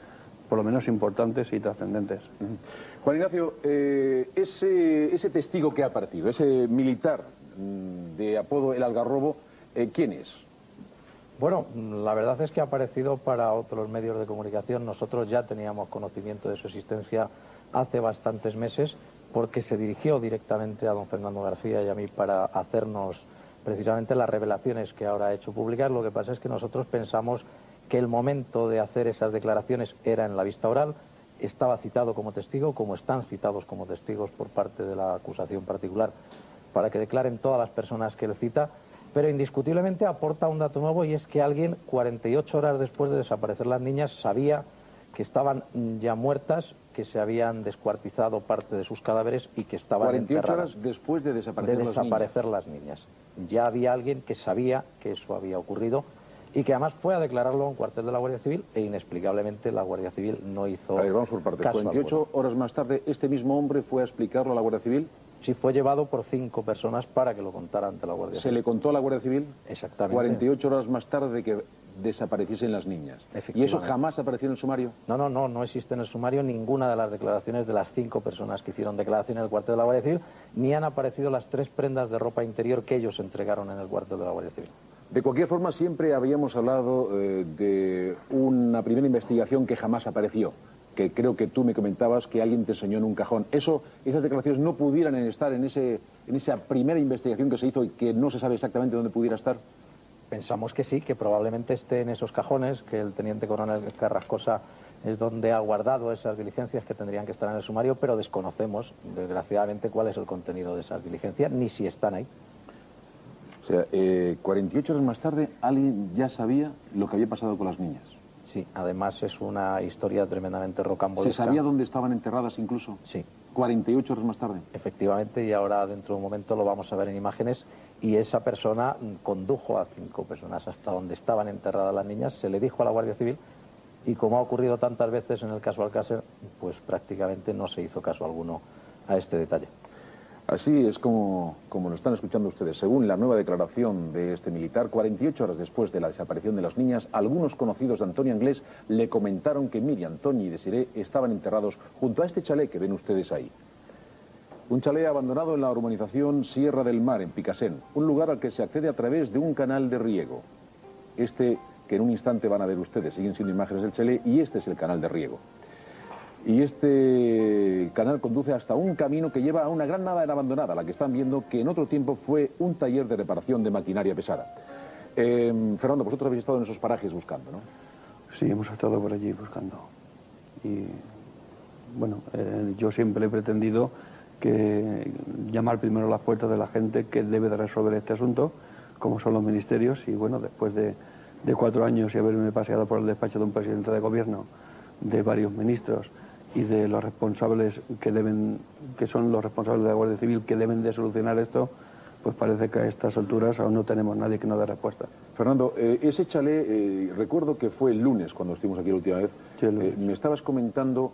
por lo menos importantes y trascendentes. Juan Ignacio, eh, ese, ese, testigo que ha partido, ese militar mm, de apodo El Algarrobo, eh, ¿quién es? Bueno, la verdad es que ha aparecido para otros medios de comunicación. Nosotros ya teníamos conocimiento de su existencia hace bastantes meses porque se dirigió directamente a don Fernando García y a mí para hacernos precisamente las revelaciones que ahora ha hecho públicas. Lo que pasa es que nosotros pensamos que el momento de hacer esas declaraciones era en la vista oral, estaba citado como testigo, como están citados como testigos por parte de la acusación particular, para que declaren todas las personas que él cita, pero indiscutiblemente aporta un dato nuevo y es que alguien, 48 horas después de desaparecer las niñas, sabía que estaban ya muertas, que se habían descuartizado parte de sus cadáveres y que estaban 48 horas después de desaparecer, de desaparecer las niñas. Ya había alguien que sabía que eso había ocurrido y que además fue a declararlo a un cuartel de la Guardia Civil e inexplicablemente la Guardia Civil no hizo. A ver, vamos por partes. 48 horas más tarde, este mismo hombre fue a explicarlo a la Guardia Civil. Sí, fue llevado por cinco personas para que lo contara ante la Guardia ¿Se Civil. le contó a la Guardia Civil? Exactamente. 48 horas más tarde de que desapareciesen las niñas. ¿Y eso jamás apareció en el sumario? No, no, no, no existe en el sumario ninguna de las declaraciones de las cinco personas que hicieron declaración en el cuartel de la Guardia Civil, ni han aparecido las tres prendas de ropa interior que ellos entregaron en el cuartel de la Guardia Civil. De cualquier forma, siempre habíamos hablado eh, de una primera investigación que jamás apareció, que creo que tú me comentabas que alguien te enseñó en un cajón. Eso, esas declaraciones no pudieran estar en, en esa primera investigación que se hizo y que no se sabe exactamente dónde pudiera estar. Pensamos que sí, que probablemente esté en esos cajones, que el teniente coronel Carrascosa es donde ha guardado esas diligencias que tendrían que estar en el sumario, pero desconocemos, desgraciadamente, cuál es el contenido de esas diligencias, ni si están ahí. O sea, eh, 48 horas más tarde, alguien ya sabía lo que había pasado con las niñas. Sí, además es una historia tremendamente rocambolesca. ¿Se sabía dónde estaban enterradas incluso? Sí. 48 horas más tarde. Efectivamente, y ahora dentro de un momento lo vamos a ver en imágenes. Y esa persona condujo a cinco personas hasta donde estaban enterradas las niñas, se le dijo a la Guardia Civil y como ha ocurrido tantas veces en el caso Alcácer, pues prácticamente no se hizo caso alguno a este detalle. Así es como, como lo están escuchando ustedes. Según la nueva declaración de este militar, 48 horas después de la desaparición de las niñas, algunos conocidos de Antonio Anglés le comentaron que Miriam, Tony y Desiré estaban enterrados junto a este chalet que ven ustedes ahí. Un chalet abandonado en la urbanización Sierra del Mar, en Picasen, un lugar al que se accede a través de un canal de riego. Este que en un instante van a ver ustedes, siguen siendo imágenes del chalet, y este es el canal de riego. Y este canal conduce hasta un camino que lleva a una gran nave abandonada, la que están viendo, que en otro tiempo fue un taller de reparación de maquinaria pesada. Eh, Fernando, vosotros habéis estado en esos parajes buscando, ¿no? Sí, hemos estado por allí buscando. Y bueno, eh, yo siempre he pretendido que llamar primero a las puertas de la gente que debe de resolver este asunto, como son los ministerios, y bueno, después de, de cuatro años y haberme paseado por el despacho de un presidente de gobierno, de varios ministros, y de los responsables que deben, que son los responsables de la Guardia Civil que deben de solucionar esto, pues parece que a estas alturas aún no tenemos nadie que nos dé respuesta. Fernando, eh, ese chalet, eh, recuerdo que fue el lunes cuando estuvimos aquí la última vez, Sí, eh, me estabas comentando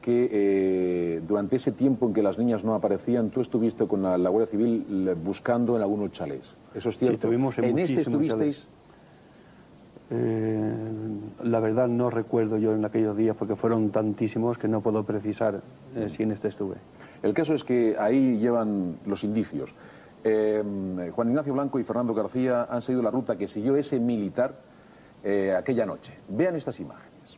que durante ese tiempo en que las niñas no aparecían, tú estuviste con la, la Guardia Civil buscando en algunos chalés. ¿Eso es cierto? estuvimos en este estuvisteis... Eh, la verdad no recuerdo yo en aquellos días porque fueron tantísimos que no puedo precisar eh, si en este estuve. El caso es que ahí llevan los indicios. Eh, Juan Ignacio Blanco y Fernando García han seguido la ruta que siguió ese militar aquella noche. Vean estas imágenes.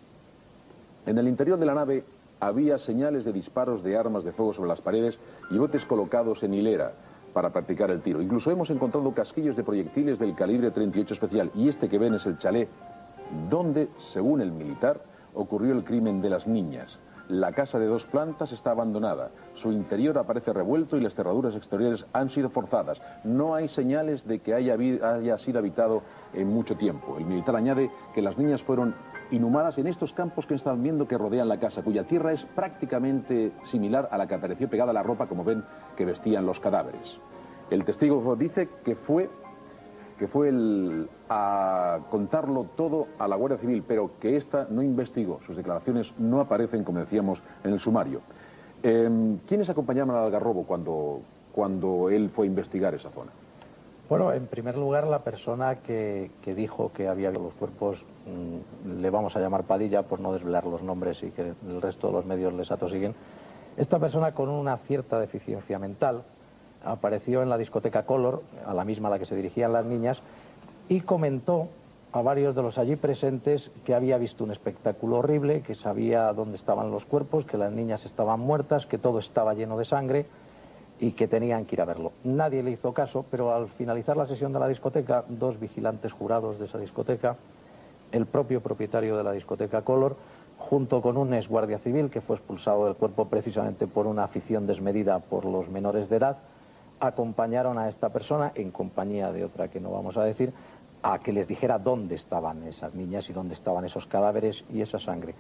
En el interior de la nave había señales de disparos de armas de fuego sobre las paredes y botes colocados en hilera para practicar el tiro. Incluso hemos encontrado casquillos de proyectiles del calibre 38 especial y este que ven es el chalet donde, según el militar, ocurrió el crimen de las niñas. La casa de dos plantas está abandonada. Su interior aparece revuelto y las cerraduras exteriores han sido forzadas. No hay señales de que haya, haya sido habitado en mucho tiempo. El militar añade que las niñas fueron inhumadas en estos campos que están viendo que rodean la casa, cuya tierra es prácticamente similar a la que apareció pegada a la ropa, como ven, que vestían los cadáveres. El testigo dice que fue que fue el, a contarlo todo a la Guardia Civil, pero que ésta no investigó. Sus declaraciones no aparecen, como decíamos, en el sumario. Em, ¿Quiénes acompañaron al Algarrobo cuando, cuando él fue a investigar esa zona? Bueno, en primer lugar, la persona que, dijo que había los cuerpos, mm, le vamos a llamar Padilla por no desvelar los nombres y que el resto de los medios les atosiguen. Esta persona con una cierta deficiencia mental, apareció en la discoteca Color, a la misma a la que se dirigían las niñas, y comentó a varios de los allí presentes que había visto un espectáculo horrible, que sabía dónde estaban los cuerpos, que las niñas estaban muertas, que todo estaba lleno de sangre y que tenían que ir a verlo. Nadie le hizo caso, pero al finalizar la sesión de la discoteca, dos vigilantes jurados de esa discoteca, el propio propietario de la discoteca Color, junto con un ex guardia civil que fue expulsado del cuerpo precisamente por una afición desmedida por los menores de edad, acompañaron a esta persona, en compañía de otra que no vamos a decir, a que les dijera dónde estaban esas niñas y dónde estaban esos cadáveres y esa sangre.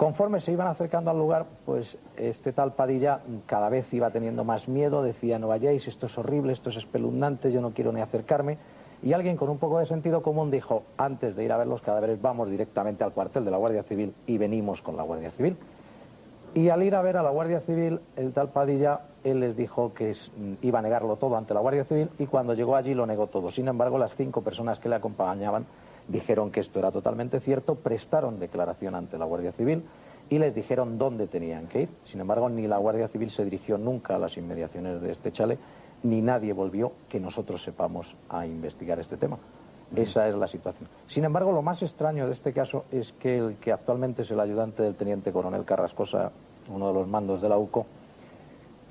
Conforme se iban acercando al lugar, pues este tal Padilla cada vez iba teniendo más miedo, decía, no vayáis, esto es horrible, esto es espeluznante, yo no quiero ni acercarme. Y alguien con un poco de sentido común dijo, antes de ir a ver los cadáveres, vamos directamente al cuartel de la Guardia Civil y venimos con la Guardia Civil. Y al ir a ver a la Guardia Civil, el tal Padilla, él les dijo que mm, iba a negarlo todo ante la Guardia Civil y cuando llegó allí lo negó todo. Sin embargo, las cinco personas que le acompañaban dijeron que esto era totalmente cierto, prestaron declaración ante la Guardia Civil y les dijeron dónde tenían que ir. Sin embargo, ni la Guardia Civil se dirigió nunca a las inmediaciones de este chale, ni nadie volvió, que nosotros sepamos, a investigar este tema. Esa es la situación. Sin embargo, lo más extraño de este caso es que el que actualmente es el ayudante del teniente coronel Carrascosa, uno de los mandos de la UCO,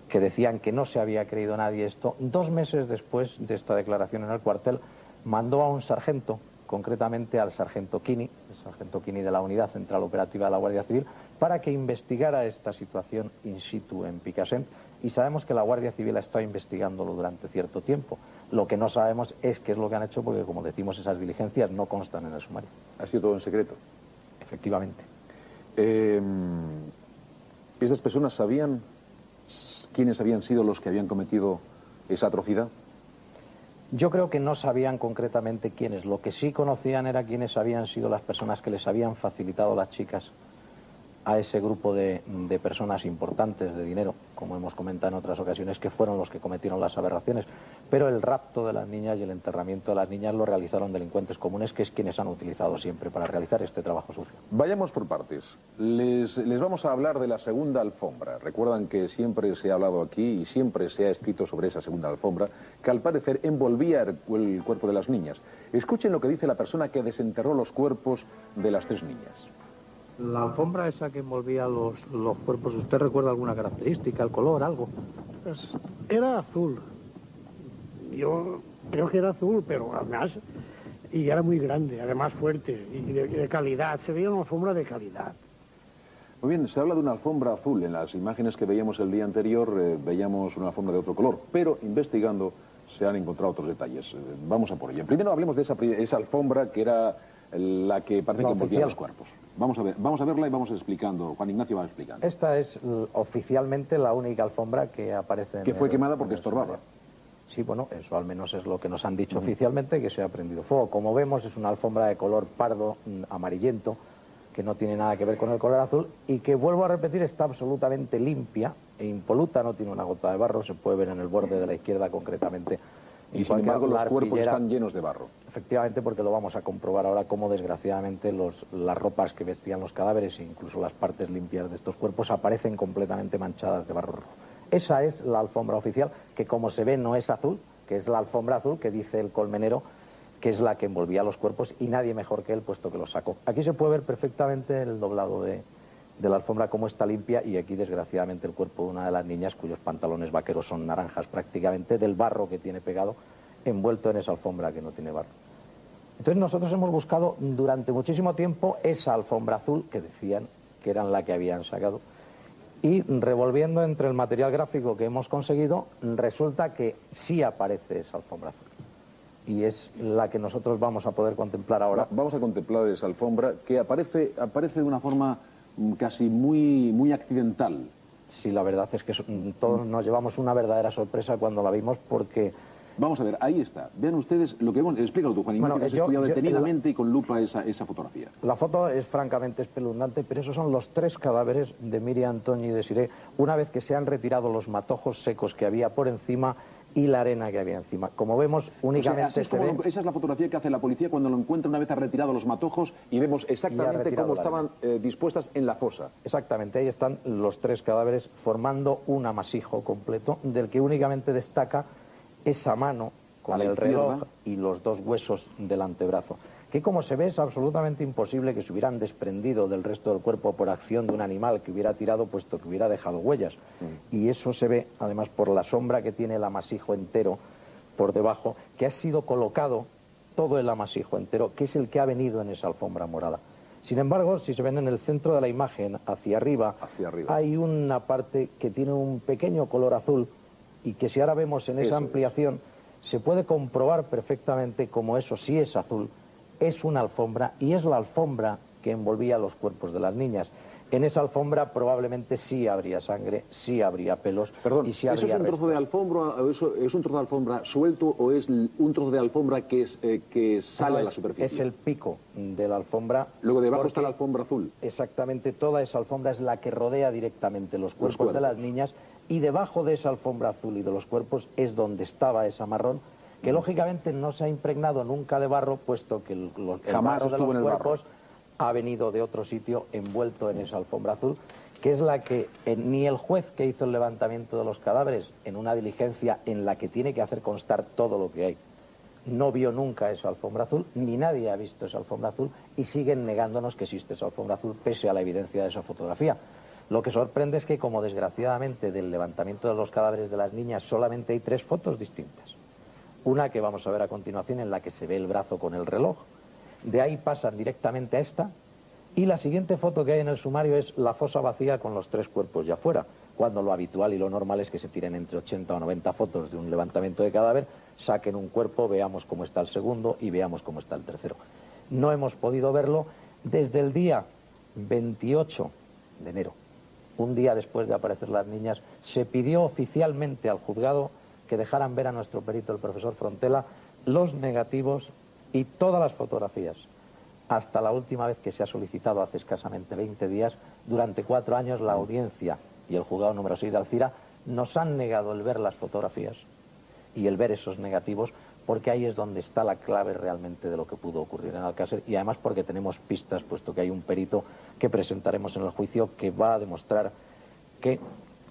que decían que no se había creído nadie esto, dos meses después de esta declaración en el cuartel, mandó a un sargento, concretamente al sargento Kini, el sargento Kini de la Unidad Central Operativa de la Guardia Civil, para que investigara esta situación in situ en Picassent y sabemos que la Guardia Civil ha estado investigándolo durante cierto tiempo. Lo que no sabemos es qué es lo que han hecho porque, como decimos, esas diligencias no constan en el sumario. ¿Ha sido todo en secreto? Efectivamente. Eh, ¿Esas personas sabían quiénes habían sido los que habían cometido esa atrocidad? Yo creo que no sabían concretamente quiénes. Lo que sí conocían era quiénes habían sido las personas que les habían facilitado las chicas a ese grupo de, personas importantes de dinero, como hemos comentado en otras ocasiones, que fueron los que cometieron las aberraciones. Pero el rapto de las niñas y el enterramiento de las niñas lo realizaron delincuentes comunes, que es quienes han utilizado siempre para realizar este trabajo sucio. Vayamos por partes. Les, vamos a hablar de la segunda alfombra. Recuerdan que siempre se ha hablado aquí y siempre se ha escrito sobre esa segunda alfombra, que al parecer envolvía el cuerpo de las niñas. Escuchen lo que dice la persona que desenterró los cuerpos de las tres niñas. La alfombra esa que envolvía los, los cuerpos, ¿usted recuerda alguna característica, el color, algo? Pues era azul. Yo creo que era azul, pero además, y era muy grande, además fuerte y de, calidad. Se veía una alfombra de calidad. Muy bien, se habla de una alfombra azul. En las imágenes que veíamos el día anterior eh, veíamos una alfombra de otro color, pero investigando se han encontrado otros detalles. Eh, vamos a por ello. Primero hablemos de esa, esa alfombra que era la que parece que envolvía los cuerpos. Vamos a, ver, vamos a verla y vamos explicando. Juan Ignacio va explicando. Esta es oficialmente la única alfombra que aparece en Que fue quemada porque estorbaba. Sí, bueno, eso al menos es lo que nos han dicho oficialmente, que se ha prendido fuego. Como vemos, es una alfombra de color pardo, mm, amarillento, que no tiene nada que ver con el color azul y que, vuelvo a repetir, está absolutamente limpia e impoluta, no tiene una gota de barro, se puede ver en el borde de la izquierda concretamente y sin embargo los cuerpos están llenos de barro. Efectivamente, porque lo vamos a comprobar ahora cómo desgraciadamente los, las ropas que vestían los cadáveres e incluso las partes limpias de estos cuerpos aparecen completamente manchadas de barro rojo. Esa es la alfombra oficial, que como se ve no es azul, que es la alfombra azul que dice el colmenero que es la que envolvía los cuerpos y nadie mejor que él puesto que los sacó. Aquí se puede ver perfectamente el doblado de, de la alfombra cómo está limpia y aquí desgraciadamente el cuerpo de una de las niñas cuyos pantalones vaqueros son naranjas prácticamente del barro que tiene pegado envuelto en esa alfombra que no tiene barro. Entonces nosotros hemos buscado durante muchísimo tiempo esa alfombra azul que decían que eran la que habían sacado Y revolviendo entre el material gráfico que hemos conseguido, resulta que sí aparece esa alfombra azul. Y es la que nosotros vamos a poder contemplar ahora. Va- Vamos a contemplar esa alfombra que aparece, aparece de una forma casi muy, muy accidental. Sí, la verdad es que so- todos nos llevamos una verdadera sorpresa cuando la vimos porque Vamos a ver, ahí está. Vean ustedes lo que hemos... Explícalo tú, Juan Ignacio, Bueno, que has yo- estudiado yo- detenidamente y con lupa esa, esa fotografía. La foto es francamente espeluznante, pero esos son los tres cadáveres de Miriam, Toño y Desiré, una vez que se han retirado los matojos secos que había por encima y la arena que había encima. Como vemos, O sea, únicamente se ve... lo- esa es la fotografía que hace la policía cuando lo encuentra una vez ha retirado los matojos y vemos exactamente cómo estaban eh, dispuestas en la fosa. Exactamente, ahí están los tres cadáveres formando un amasijo completo del que únicamente destaca esa mano con el izquierda. reloj y los dos huesos del antebrazo, que como se ve es absolutamente imposible que se hubieran desprendido del resto del cuerpo por acción de un animal que hubiera tirado puesto que hubiera dejado huellas. Mm. Y eso se ve además por la sombra que tiene el amasijo entero por debajo, que ha sido colocado todo el amasijo entero, que es el que ha venido en esa alfombra morada. Sin embargo, si se ven en el centro de la imagen, hacia arriba, Hacia arriba. hay una parte que tiene un pequeño color azul y que si ahora vemos en esa es. ampliación, se puede comprobar perfectamente como eso sí es azul, es una alfombra y es la alfombra que envolvía los cuerpos de las niñas. En esa alfombra probablemente sí habría sangre, sí habría pelos Perdón, y sí ¿eso es un trozo de alfombra, o eso- es un trozo de alfombra suelto o es un trozo de alfombra que, es, eh, que sale No, a la superficie? Es el pico de la alfombra. Luego debajo está la alfombra azul. Exactamente, toda esa alfombra es la que rodea directamente los cuerpos, cuerpos. de las niñas y debajo de esa alfombra azul y de los cuerpos es donde estaba esa marrón, que lógicamente no se ha impregnado nunca de barro, puesto que el, lo- el Jamás barro de los cuerpos ha venido de otro sitio envuelto en esa alfombra azul, que es la que eh, ni el juez que hizo el levantamiento de los cadáveres en una diligencia en la que tiene que hacer constar todo lo que hay, no vio nunca esa alfombra azul, ni nadie ha visto esa alfombra azul y siguen negándonos que existe esa alfombra azul pese a la evidencia de esa fotografía. Lo que sorprende es que, como desgraciadamente del levantamiento de los cadáveres de las niñas solamente hay tres fotos distintas. Una que vamos a ver a continuación en la que se ve el brazo con el reloj. De ahí pasan directamente a esta. Y la siguiente foto que hay en el sumario es la fosa vacía con los tres cuerpos ya fuera. Cuando lo habitual y lo normal es que se tiren entre 80 o 90 fotos de un levantamiento de cadáver, saquen un cuerpo, veamos cómo está el segundo y veamos cómo está el tercero. No hemos podido verlo desde el día 28 de enero. Un día después de aparecer las niñas, se pidió oficialmente al juzgado que dejaran ver a nuestro perito, el profesor Frontela, los negativos y todas las fotografías. Hasta la última vez que se ha solicitado hace escasamente 20 días, durante cuatro años la audiencia y el juzgado número 6 de Alcira nos han negado el ver las fotografías y el ver esos negativos, porque ahí es donde está la clave realmente de lo que pudo ocurrir en Alcácer y además porque tenemos pistas, puesto que hay un perito que presentaremos en el juicio que va a demostrar que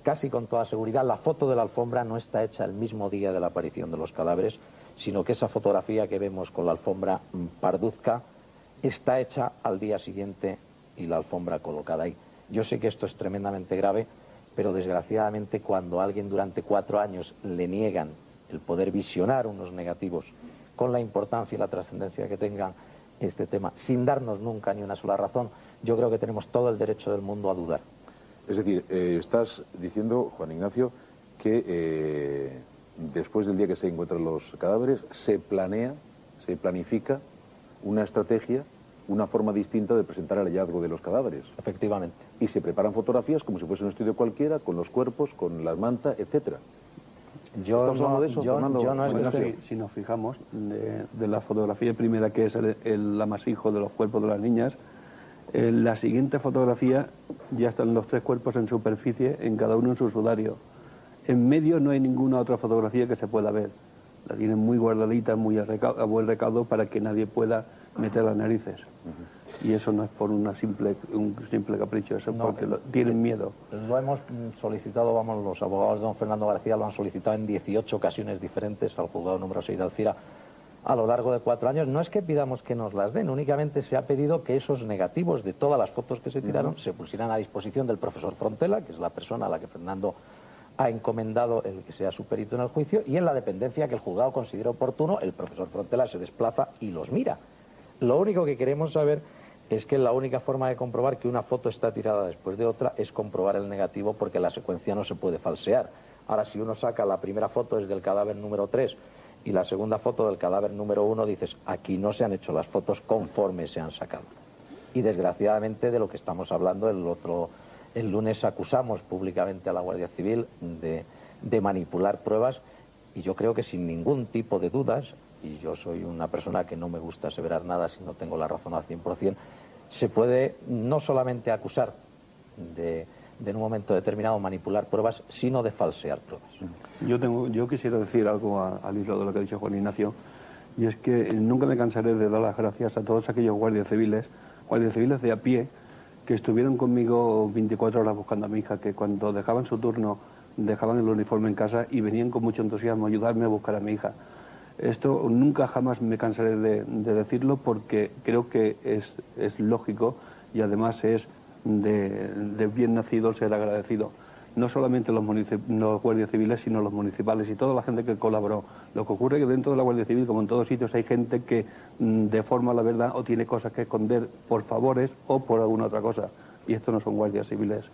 casi con toda seguridad la foto de la alfombra no está hecha el mismo día de la aparición de los cadáveres, sino que esa fotografía que vemos con la alfombra parduzca está hecha al día siguiente y la alfombra colocada ahí. Yo sé que esto es tremendamente grave, pero desgraciadamente cuando a alguien durante cuatro años le niegan el poder visionar unos negativos con la importancia y la trascendencia que tengan este tema, sin darnos nunca ni una sola razón, yo creo que tenemos todo el derecho del mundo a dudar. Es decir, eh, estás diciendo, Juan Ignacio, que eh, después del día que se encuentran los cadáveres, se planea, se planifica una estrategia, una forma distinta de presentar el hallazgo de los cadáveres. Efectivamente. Y se preparan fotografías como si fuese un estudio cualquiera, con los cuerpos, con las mantas, etcétera. Yo ¿Estamos hablando no, de eso, yo, Fernando? yo no es que si, si nos fijamos de, de la fotografía primera que es el, el amasijo de los cuerpos de las niñas, en la siguiente fotografía ya están los tres cuerpos en superficie, en cada uno en su sudario. En medio no hay ninguna otra fotografía que se pueda ver. La tienen muy guardadita, muy a, buen recaudo para que nadie pueda meter las narices. Y eso no es por una simple, un simple capricho, eso es No, porque lo- tienen miedo. Lo hemos solicitado, vamos, los abogados de don Fernando García lo han solicitado en 18 ocasiones diferentes al juzgado número 6 de Alcira a lo largo de cuatro años. No es que pidamos que nos las den, únicamente se ha pedido que esos negativos de todas las fotos que se tiraron se pusieran a disposición del profesor Frontela, que es la persona a la que Fernando ha encomendado el que sea su perito en el juicio, y en la dependencia que el juzgado considere oportuno, el profesor Frontela se desplaza y los mira. Lo único que queremos saber es que la única forma de comprobar que una foto está tirada después de otra es comprobar el negativo porque la secuencia no se puede falsear. Ahora, si uno saca la primera foto desde el cadáver número 3 y la segunda foto del cadáver número 1, dices, aquí no se han hecho las fotos conforme se han sacado. Y desgraciadamente de lo que estamos hablando, el otro, lunes acusamos públicamente a la Guardia Civil de, de manipular pruebas y yo creo que sin ningún tipo de dudas, y yo soy una persona que no me gusta aseverar nada si no tengo la razón al 100%, se puede no solamente acusar de, de en un momento determinado manipular pruebas, sino de falsear pruebas. Yo, tengo, yo quisiera decir algo al hilo de lo que ha dicho Juan Ignacio, y es que nunca me cansaré de dar las gracias a todos aquellos guardias civiles, guardias civiles de a pie, que estuvieron conmigo 24 horas buscando a mi hija, que cuando dejaban su turno dejaban el uniforme en casa y venían con mucho entusiasmo a ayudarme a buscar a mi hija. Esto nunca jamás me cansaré de, de decirlo porque creo que es, es lógico y además es de, bien nacido el ser agradecido. No solamente los, los guardias civiles, sino los municipales y toda la gente que colaboró. Lo que ocurre es que dentro de la Guardia Civil, como en todos sitios, hay gente que mm, deforma la verdad o tiene cosas que esconder por favores o por alguna otra cosa. Y estos no son guardias civiles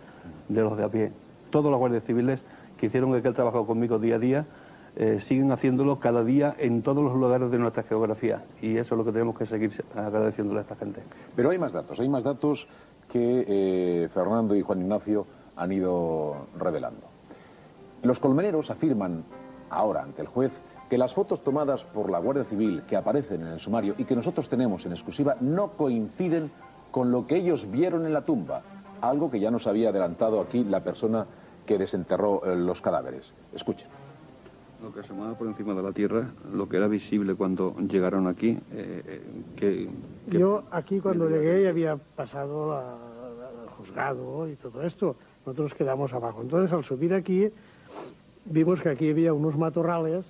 de los de a pie. Todos los guardias civiles que hicieron aquel trabajo conmigo día a día eh, siguen haciéndolo cada día en todos los lugares de nuestra geografía. Y eso es lo que tenemos que seguir agradeciéndole a esta gente. Pero hay más datos, hay más datos que eh, Fernando y Juan Ignacio han ido revelando. Los colmeneros afirman ahora ante el juez que las fotos tomadas por la Guardia Civil que aparecen en el sumario y que nosotros tenemos en exclusiva no coinciden con lo que ellos vieron en la tumba, algo que ya nos había adelantado aquí la persona que desenterró eh, los cadáveres. Escuchen. Lo que asomaba por encima de la tierra, lo que era visible cuando llegaron aquí, eh, eh, que, que- Yo aquí cuando llegué ya había pasado a- al juzgado y todo esto. Nosotros quedamos abajo. Entonces al subir aquí vimos que aquí había unos matorrales,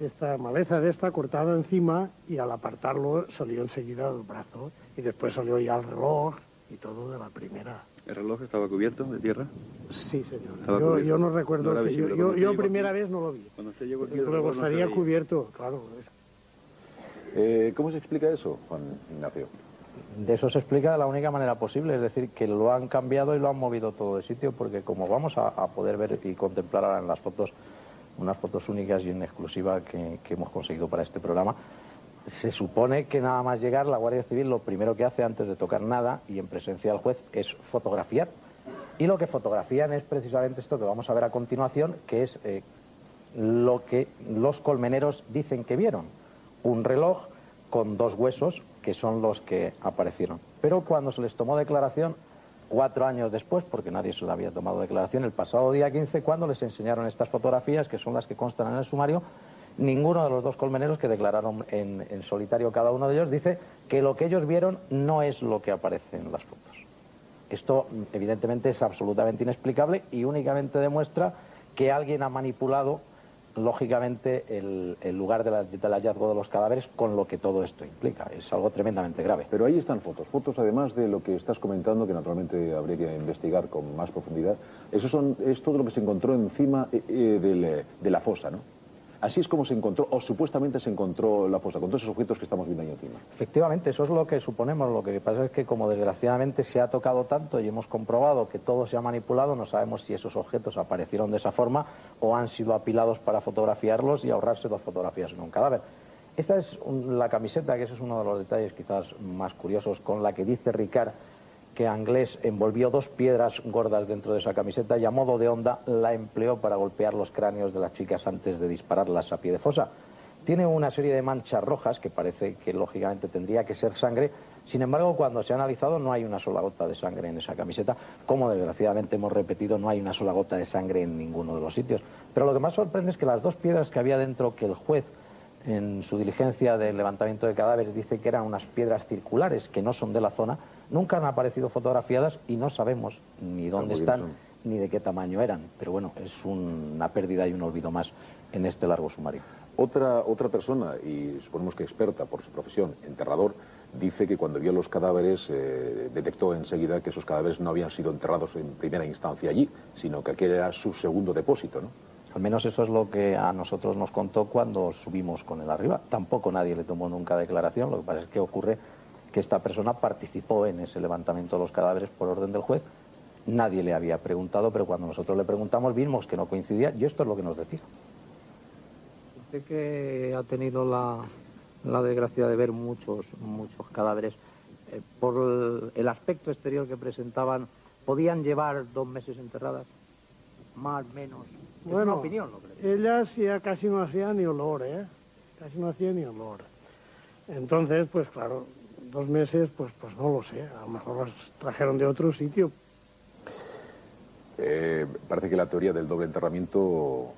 de esta maleza de esta cortada encima y al apartarlo salió enseguida el brazo y después salió ya el reloj y todo de la primera. ¿El reloj estaba cubierto de tierra? Sí, señor. Yo, yo no recuerdo, No era que yo, primera aquí. vez no lo vi. Cuando usted llegó aquí, el Luego no estaría cubierto, claro. Eh, ¿Cómo se explica eso, Juan Ignacio? De eso se explica de la única manera posible, es decir, que lo han cambiado y lo han movido todo de sitio, porque como vamos a, a poder ver y contemplar ahora en las fotos, unas fotos únicas y en exclusiva que, que hemos conseguido para este programa, se supone que nada más llegar la Guardia Civil lo primero que hace antes de tocar nada y en presencia del juez es fotografiar. Y lo que fotografían es precisamente esto que vamos a ver a continuación, que es eh, lo que los colmeneros dicen que vieron. Un reloj con dos huesos que son los que aparecieron. Pero cuando se les tomó declaración, cuatro años después, porque nadie se le había tomado declaración, el pasado día 15, cuando les enseñaron estas fotografías, que son las que constan en el sumario, ninguno de los dos colmeneros que declararon en, solitario cada uno de ellos dice que lo que ellos vieron no es lo que aparece en las fotos. Esto mm, evidentemente es absolutamente inexplicable y únicamente demuestra que alguien ha manipulado lógicamente el, lugar del hallazgo de los cadáveres con lo que todo esto implica. Es algo tremendamente grave. Pero ahí están fotos, fotos además de lo que estás comentando, que naturalmente habría que investigar con más profundidad. Eso son, es todo lo que se encontró encima eh, eh, eh, de la fosa, ¿no? Así es como se encontró, o supuestamente se encontró la fosa, con todos esos objetos que estamos viendo ahí encima. Efectivamente, eso es lo que suponemos. Lo que pasa es que como desgraciadamente se ha tocado tanto y hemos comprobado que todo se ha manipulado, no sabemos si esos objetos aparecieron de esa forma o han sido apilados para fotografiarlos y ahorrarse dos fotografías en un cadáver. Esta es la camiseta, que ese es uno de los detalles quizás más curiosos, con la que dice Ricard que Anglés envolvió dos piedras gordas dentro de esa camiseta y a modo de onda la empleó para golpear los cráneos de las chicas antes de dispararlas a pie de fosa. Tiene una serie de manchas rojas que parece que lógicamente tendría que ser sangre. Sin embargo, cuando se ha analizado no hay una sola gota de sangre en esa camiseta. Como desgraciadamente hemos repetido, no hay una sola gota de sangre en ninguno de los sitios. Pero lo que más sorprende es que las dos piedras que había dentro que el juez en su diligencia de levantamiento de cadáveres dice que eran unas piedras circulares que no son de la zona, nunca han aparecido fotografiadas y no sabemos ni dónde están son. ni de qué tamaño eran. Pero bueno, es una pérdida y un olvido más en este largo sumario. Otra, otra persona, y suponemos que experta por su profesión, enterrador, dice que cuando vio los cadáveres eh, detectó enseguida que esos cadáveres no habían sido enterrados en primera instancia allí, sino que aquel era su segundo depósito, ¿no? Al menos eso es lo que a nosotros nos contó cuando subimos con él arriba. Tampoco nadie le tomó nunca declaración, lo que pasa es que ocurre que esta persona participó en ese levantamiento de los cadáveres por orden del juez. Nadie le había preguntado, pero cuando nosotros le preguntamos vimos que no coincidía y esto es lo que nos decía. Usted que ha tenido la, la desgracia de ver muchos, muchos cadáveres, eh, por el, el aspecto exterior que presentaban, ¿podían llevar dos meses enterradas? Más, menos. Es una Bueno, opinión, lo creo. ellas ya casi no hacían ni olor, ¿eh? Casi no hacía ni olor. Entonces, pues claro, dos meses, pues, pues no lo sé. A lo mejor las trajeron de otro sitio. Eh, parece que la teoría del doble enterramiento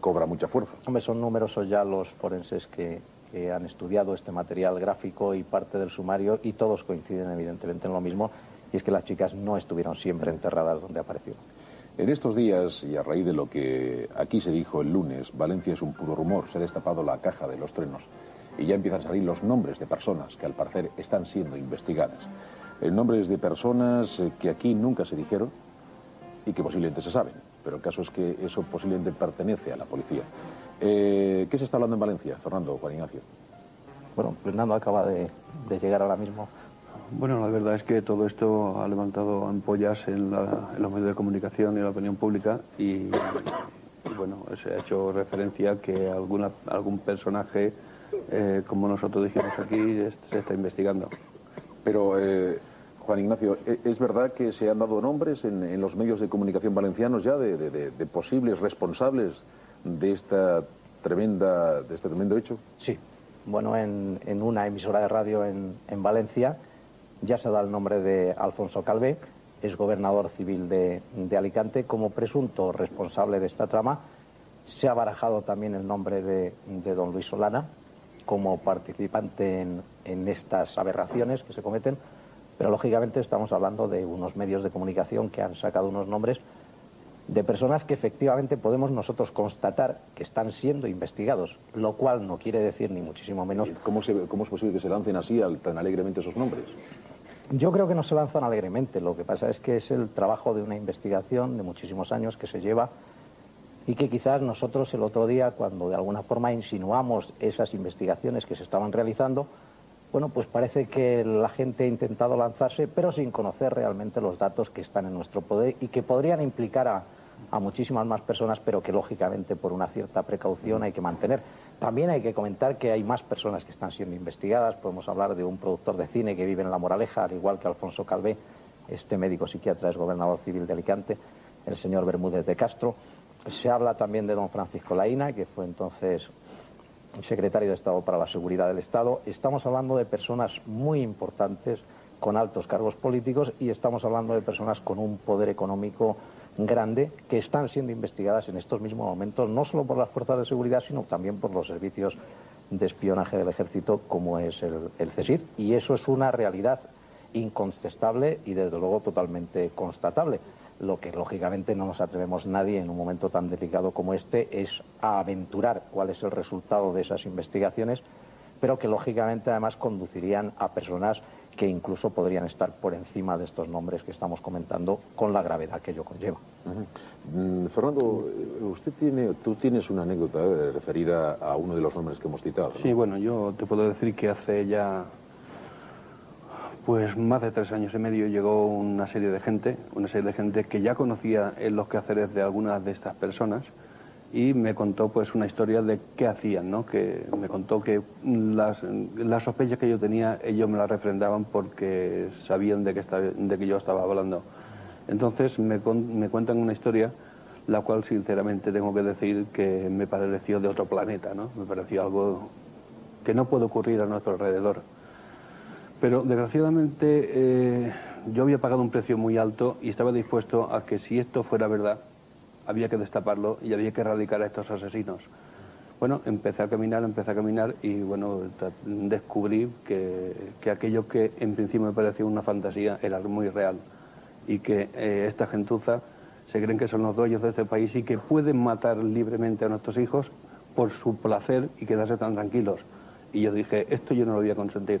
cobra mucha fuerza. Hombre, son numerosos ya los forenses que, que han estudiado este material gráfico y parte del sumario y todos coinciden evidentemente en lo mismo y es que las chicas no estuvieron siempre enterradas donde aparecieron. En estos días, y a raíz de lo que aquí se dijo el lunes, Valencia es un puro rumor, se ha destapado la caja de los trenos y ya empiezan a salir los nombres de personas que al parecer están siendo investigadas. Eh, nombres de personas eh, que aquí nunca se dijeron y que posiblemente se saben, pero el caso es que eso posiblemente pertenece a la policía. Eh, ¿Qué se está hablando en Valencia, Fernando, Juan Ignacio? Bueno, Fernando acaba de, de llegar ahora mismo. Bueno, la verdad es que todo esto ha levantado ampollas en, la- en los medios de comunicación y en la opinión pública y, y, bueno, se ha hecho referencia a que alguna, algún personaje, eh, como nosotros dijimos aquí, se está investigando. Pero, eh, Juan Ignacio, ¿e- ¿es verdad que se han dado nombres en, en los medios de comunicación valencianos ya de, de- de- de posibles responsables de esta tremenda, de este tremendo hecho? Sí. Bueno, en, en una emisora de radio en, en Valencia ya se da el nombre de Alfonso Calvé, es gobernador civil de, de Alicante, como presunto responsable de esta trama. Se ha barajado también el nombre de, de don Luis Solana como participante en, en estas aberraciones que se cometen, pero lógicamente estamos hablando de unos medios de comunicación que han sacado unos nombres de personas que efectivamente podemos nosotros constatar que están siendo investigados, lo cual no quiere decir ni muchísimo menos. ¿Cómo, se- cómo es posible que se lancen así al- tan alegremente esos nombres? Yo creo que no se lanzan alegremente, lo que pasa es que es el trabajo de una investigación de muchísimos años que se lleva y que quizás nosotros el otro día, cuando de alguna forma insinuamos esas investigaciones que se estaban realizando, bueno, pues parece que la gente ha intentado lanzarse, pero sin conocer realmente los datos que están en nuestro poder y que podrían implicar a, muchísimas más personas, pero que lógicamente por una cierta precaución hay que mantener. También hay que comentar que hay más personas que están siendo investigadas. Podemos hablar de un productor de cine que vive en La Moraleja, al igual que Alfonso Calvé, este médico psiquiatra es gobernador civil de Alicante, el señor Bermúdez de Castro. Se habla también de don Francisco Laína, que fue entonces secretario de Estado para la Seguridad del Estado. Estamos hablando de personas muy importantes con altos cargos políticos y estamos hablando de personas con un poder económico grande que están siendo investigadas en estos mismos momentos, no solo por las fuerzas de seguridad, sino también por los servicios de espionaje del ejército como es el, el CSIC. Y eso es una realidad incontestable y desde luego totalmente constatable. Lo que lógicamente no nos atrevemos nadie en un momento tan delicado como este es a aventurar cuál es el resultado de esas investigaciones, pero que lógicamente además conducirían a personas que incluso podrían estar por encima de estos nombres que estamos comentando con la gravedad que ello conlleva. Mm, Fernando, eh, usted tiene, tú tienes una anécdota eh, referida a uno de los nombres que hemos citado. ¿no? Sí, bueno, yo te puedo decir que hace ya pues más de tres años y medio llegó una serie de gente, una serie de gente que ya conocía en los quehaceres de algunas de estas personas y me contó pues una historia de qué hacían, ¿no? Que me contó que las, sospechas que yo tenía ellos me las refrendaban porque sabían de que, estaba- de que yo estaba hablando. Entonces me, me cuentan una historia la cual sinceramente tengo que decir que me pareció de otro planeta, ¿no? Me pareció algo que no puede ocurrir a nuestro alrededor. Pero desgraciadamente eh, yo había pagado un precio muy alto y estaba dispuesto a que si esto fuera verdad, había que destaparlo y había que erradicar a estos asesinos. Bueno, empecé a caminar, empecé a caminar y bueno, descubrí que, que aquello que en principio me parecía una fantasía era muy real y que eh, esta gentuza se creen que son los dueños de este país y que pueden matar libremente a nuestros hijos por su placer y quedarse tan tranquilos. Y yo dije, esto yo no lo voy a consentir,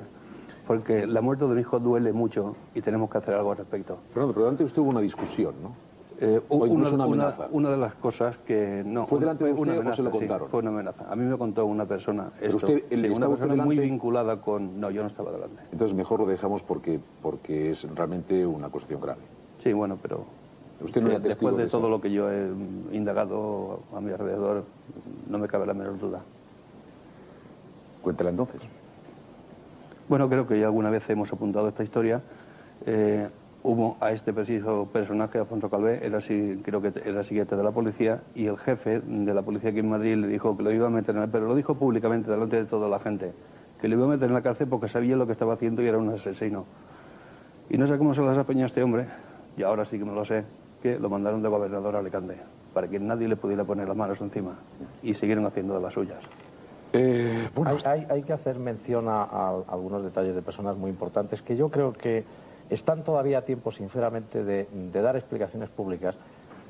porque la muerte de un hijo duele mucho y tenemos que hacer algo al respecto. Fernando, pero antes usted hubo una discusión, ¿no? Eh, O una, incluso una una- amenaza. una de las cosas que no ¿Fue delante de una usted o amenaza, se lo sí, contaron? fue una amenaza. A mí me contó una persona. Pero esto, usted, ¿el- sí, una persona muy vinculada con. No, yo no estaba delante. Entonces mejor lo dejamos porque, porque es realmente una acusación grave. Sí, bueno, pero Usted no eh, después de, de eso. todo lo que yo he indagado a mi alrededor, no me cabe la menor duda. Cuéntela entonces. Bueno, creo que ya alguna vez hemos apuntado esta historia. Eh, hubo a este preciso personaje, Alfonso Calvé, era, así, creo que era siguiente de la policía, y el jefe de la policía aquí en Madrid le dijo que lo iba a meter en pero lo dijo públicamente delante de toda la gente, que lo iba a meter en la cárcel porque sabía lo que estaba haciendo y era un asesino. Y no sé cómo se las apañó este hombre, y ahora sí que me lo sé, que lo mandaron de gobernador a Alicante, para que nadie le pudiera poner las manos encima, y siguieron haciendo de las suyas. Eh, Hay, que hacer mención a, algunos detalles de personas muy importantes que yo creo que están todavía a tiempo, sinceramente, de, dar explicaciones públicas.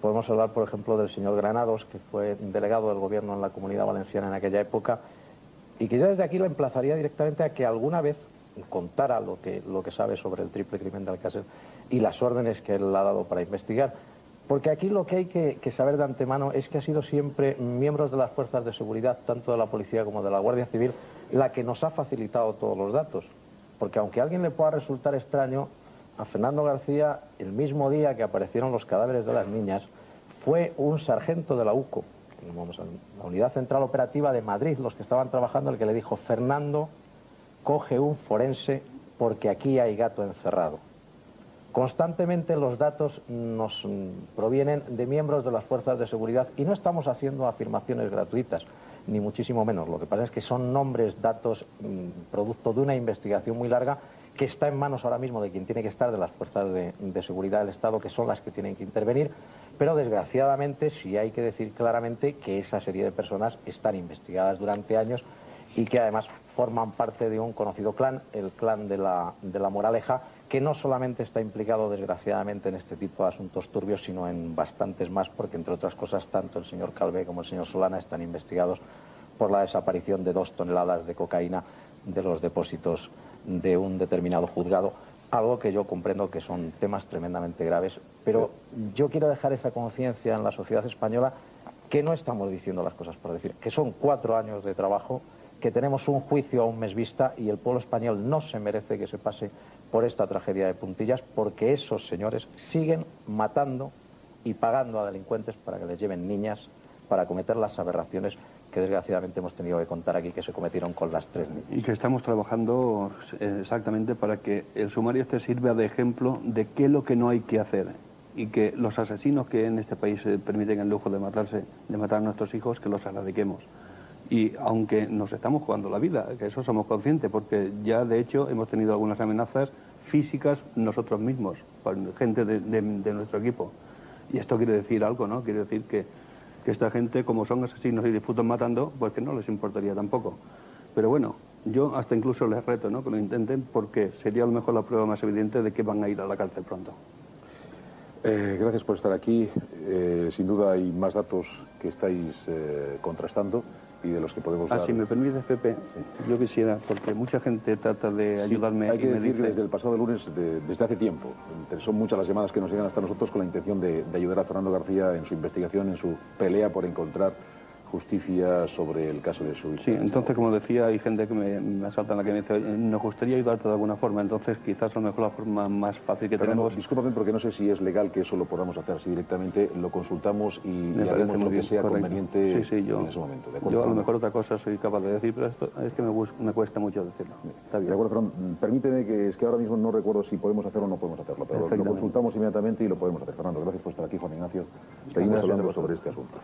Podemos hablar, por ejemplo, del señor Granados, que fue delegado del gobierno en la comunidad valenciana en aquella época, y que yo desde aquí lo emplazaría directamente a que alguna vez contara lo que, lo que sabe sobre el triple crimen de Alcácer y las órdenes que él ha dado para investigar. Porque aquí lo que hay que, saber de antemano es que ha sido siempre miembros de las fuerzas de seguridad, tanto de la policía como de la Guardia Civil, la que nos ha facilitado todos los datos. Porque aunque a alguien le pueda resultar extraño, a Fernando García, el mismo día que aparecieron los cadáveres de las niñas, fue un sargento de la UCO, la Unidad Central Operativa de Madrid, los que estaban trabajando, el que le dijo, Fernando, coge un forense porque aquí hay gato encerrado. Constantemente los datos nos provienen de miembros de las fuerzas de seguridad y no estamos haciendo afirmaciones gratuitas, ni muchísimo menos. Lo que pasa es que son nombres, datos, mm, producto de una investigación muy larga que está en manos ahora mismo de quien tiene que estar, de las fuerzas de, seguridad del Estado, que son las que tienen que intervenir. Pero desgraciadamente sí hay que decir claramente que esa serie de personas están investigadas durante años y que además forman parte de un conocido clan, el clan de la, de la Moraleja, que no solamente está implicado desgraciadamente en este tipo de asuntos turbios, sino en bastantes más, porque entre otras cosas tanto el señor Calvé como el señor Solana están investigados por la desaparición de dos toneladas de cocaína de los depósitos de un determinado juzgado, algo que yo comprendo que son temas tremendamente graves, pero yo quiero dejar esa conciencia en la sociedad española que no estamos diciendo las cosas por decir, que son cuatro años de trabajo, que tenemos un juicio a un mes vista y el pueblo español no se merece que se pase por esta tragedia de puntillas porque esos señores siguen matando y pagando a delincuentes para que les lleven niñas para cometer las aberraciones que desgraciadamente hemos tenido que contar aquí que se cometieron con las tres niñas. Y que estamos trabajando eh, exactamente para que el sumario este sirva de ejemplo de qué es lo que no hay que hacer y que los asesinos que en este país permiten el lujo de matarse, de matar a nuestros hijos, que los erradiquemos. Y aunque nos estamos jugando la vida, que eso somos conscientes, porque ya de hecho hemos tenido algunas amenazas físicas nosotros mismos, gente de, nuestro equipo. Y esto quiere decir algo, ¿no? Quiere decir que, que esta gente, como son asesinos y disfrutan matando, pues que no les importaría tampoco. Pero bueno, yo hasta incluso les reto, ¿no? Que lo intenten, porque sería a lo mejor la prueba más evidente de que van a ir a la cárcel pronto. Eh, gracias por estar aquí. Eh, sin duda hay más datos que estáis eh, contrastando y de los que podemos Ah, dar. si me permites, Pepe, yo quisiera, porque mucha gente trata de Sí, ayudarme Hay y que me decir que dice... desde el pasado lunes, de- desde hace tiempo, son muchas las llamadas que nos llegan hasta nosotros con la intención de, de ayudar a Fernando García en su investigación, en su pelea por encontrar justicia sobre el caso de su. Sí, entonces, como decía, hay gente que me, me asalta en la que me dice, "Oye, nos gustaría ayudarte de alguna forma, entonces quizás a lo mejor la forma más fácil que tenemos... discúlpame porque no sé si es legal que eso lo podamos hacer así directamente, lo consultamos y, Me y haremos lo que sea correcto. conveniente Sí, sí, yo, en ese momento. ¿de yo a lo mejor otra cosa soy capaz de decir, pero esto es que me, me cuesta mucho decirlo. Está De bien. acuerdo, Fernando. Mm, Permíteme que es que ahora mismo no recuerdo si podemos hacerlo o no podemos hacerlo, pero lo consultamos inmediatamente y lo podemos hacer. Fernando, gracias por estar aquí, Juan Ignacio. Seguimos hablando sobre este asunto.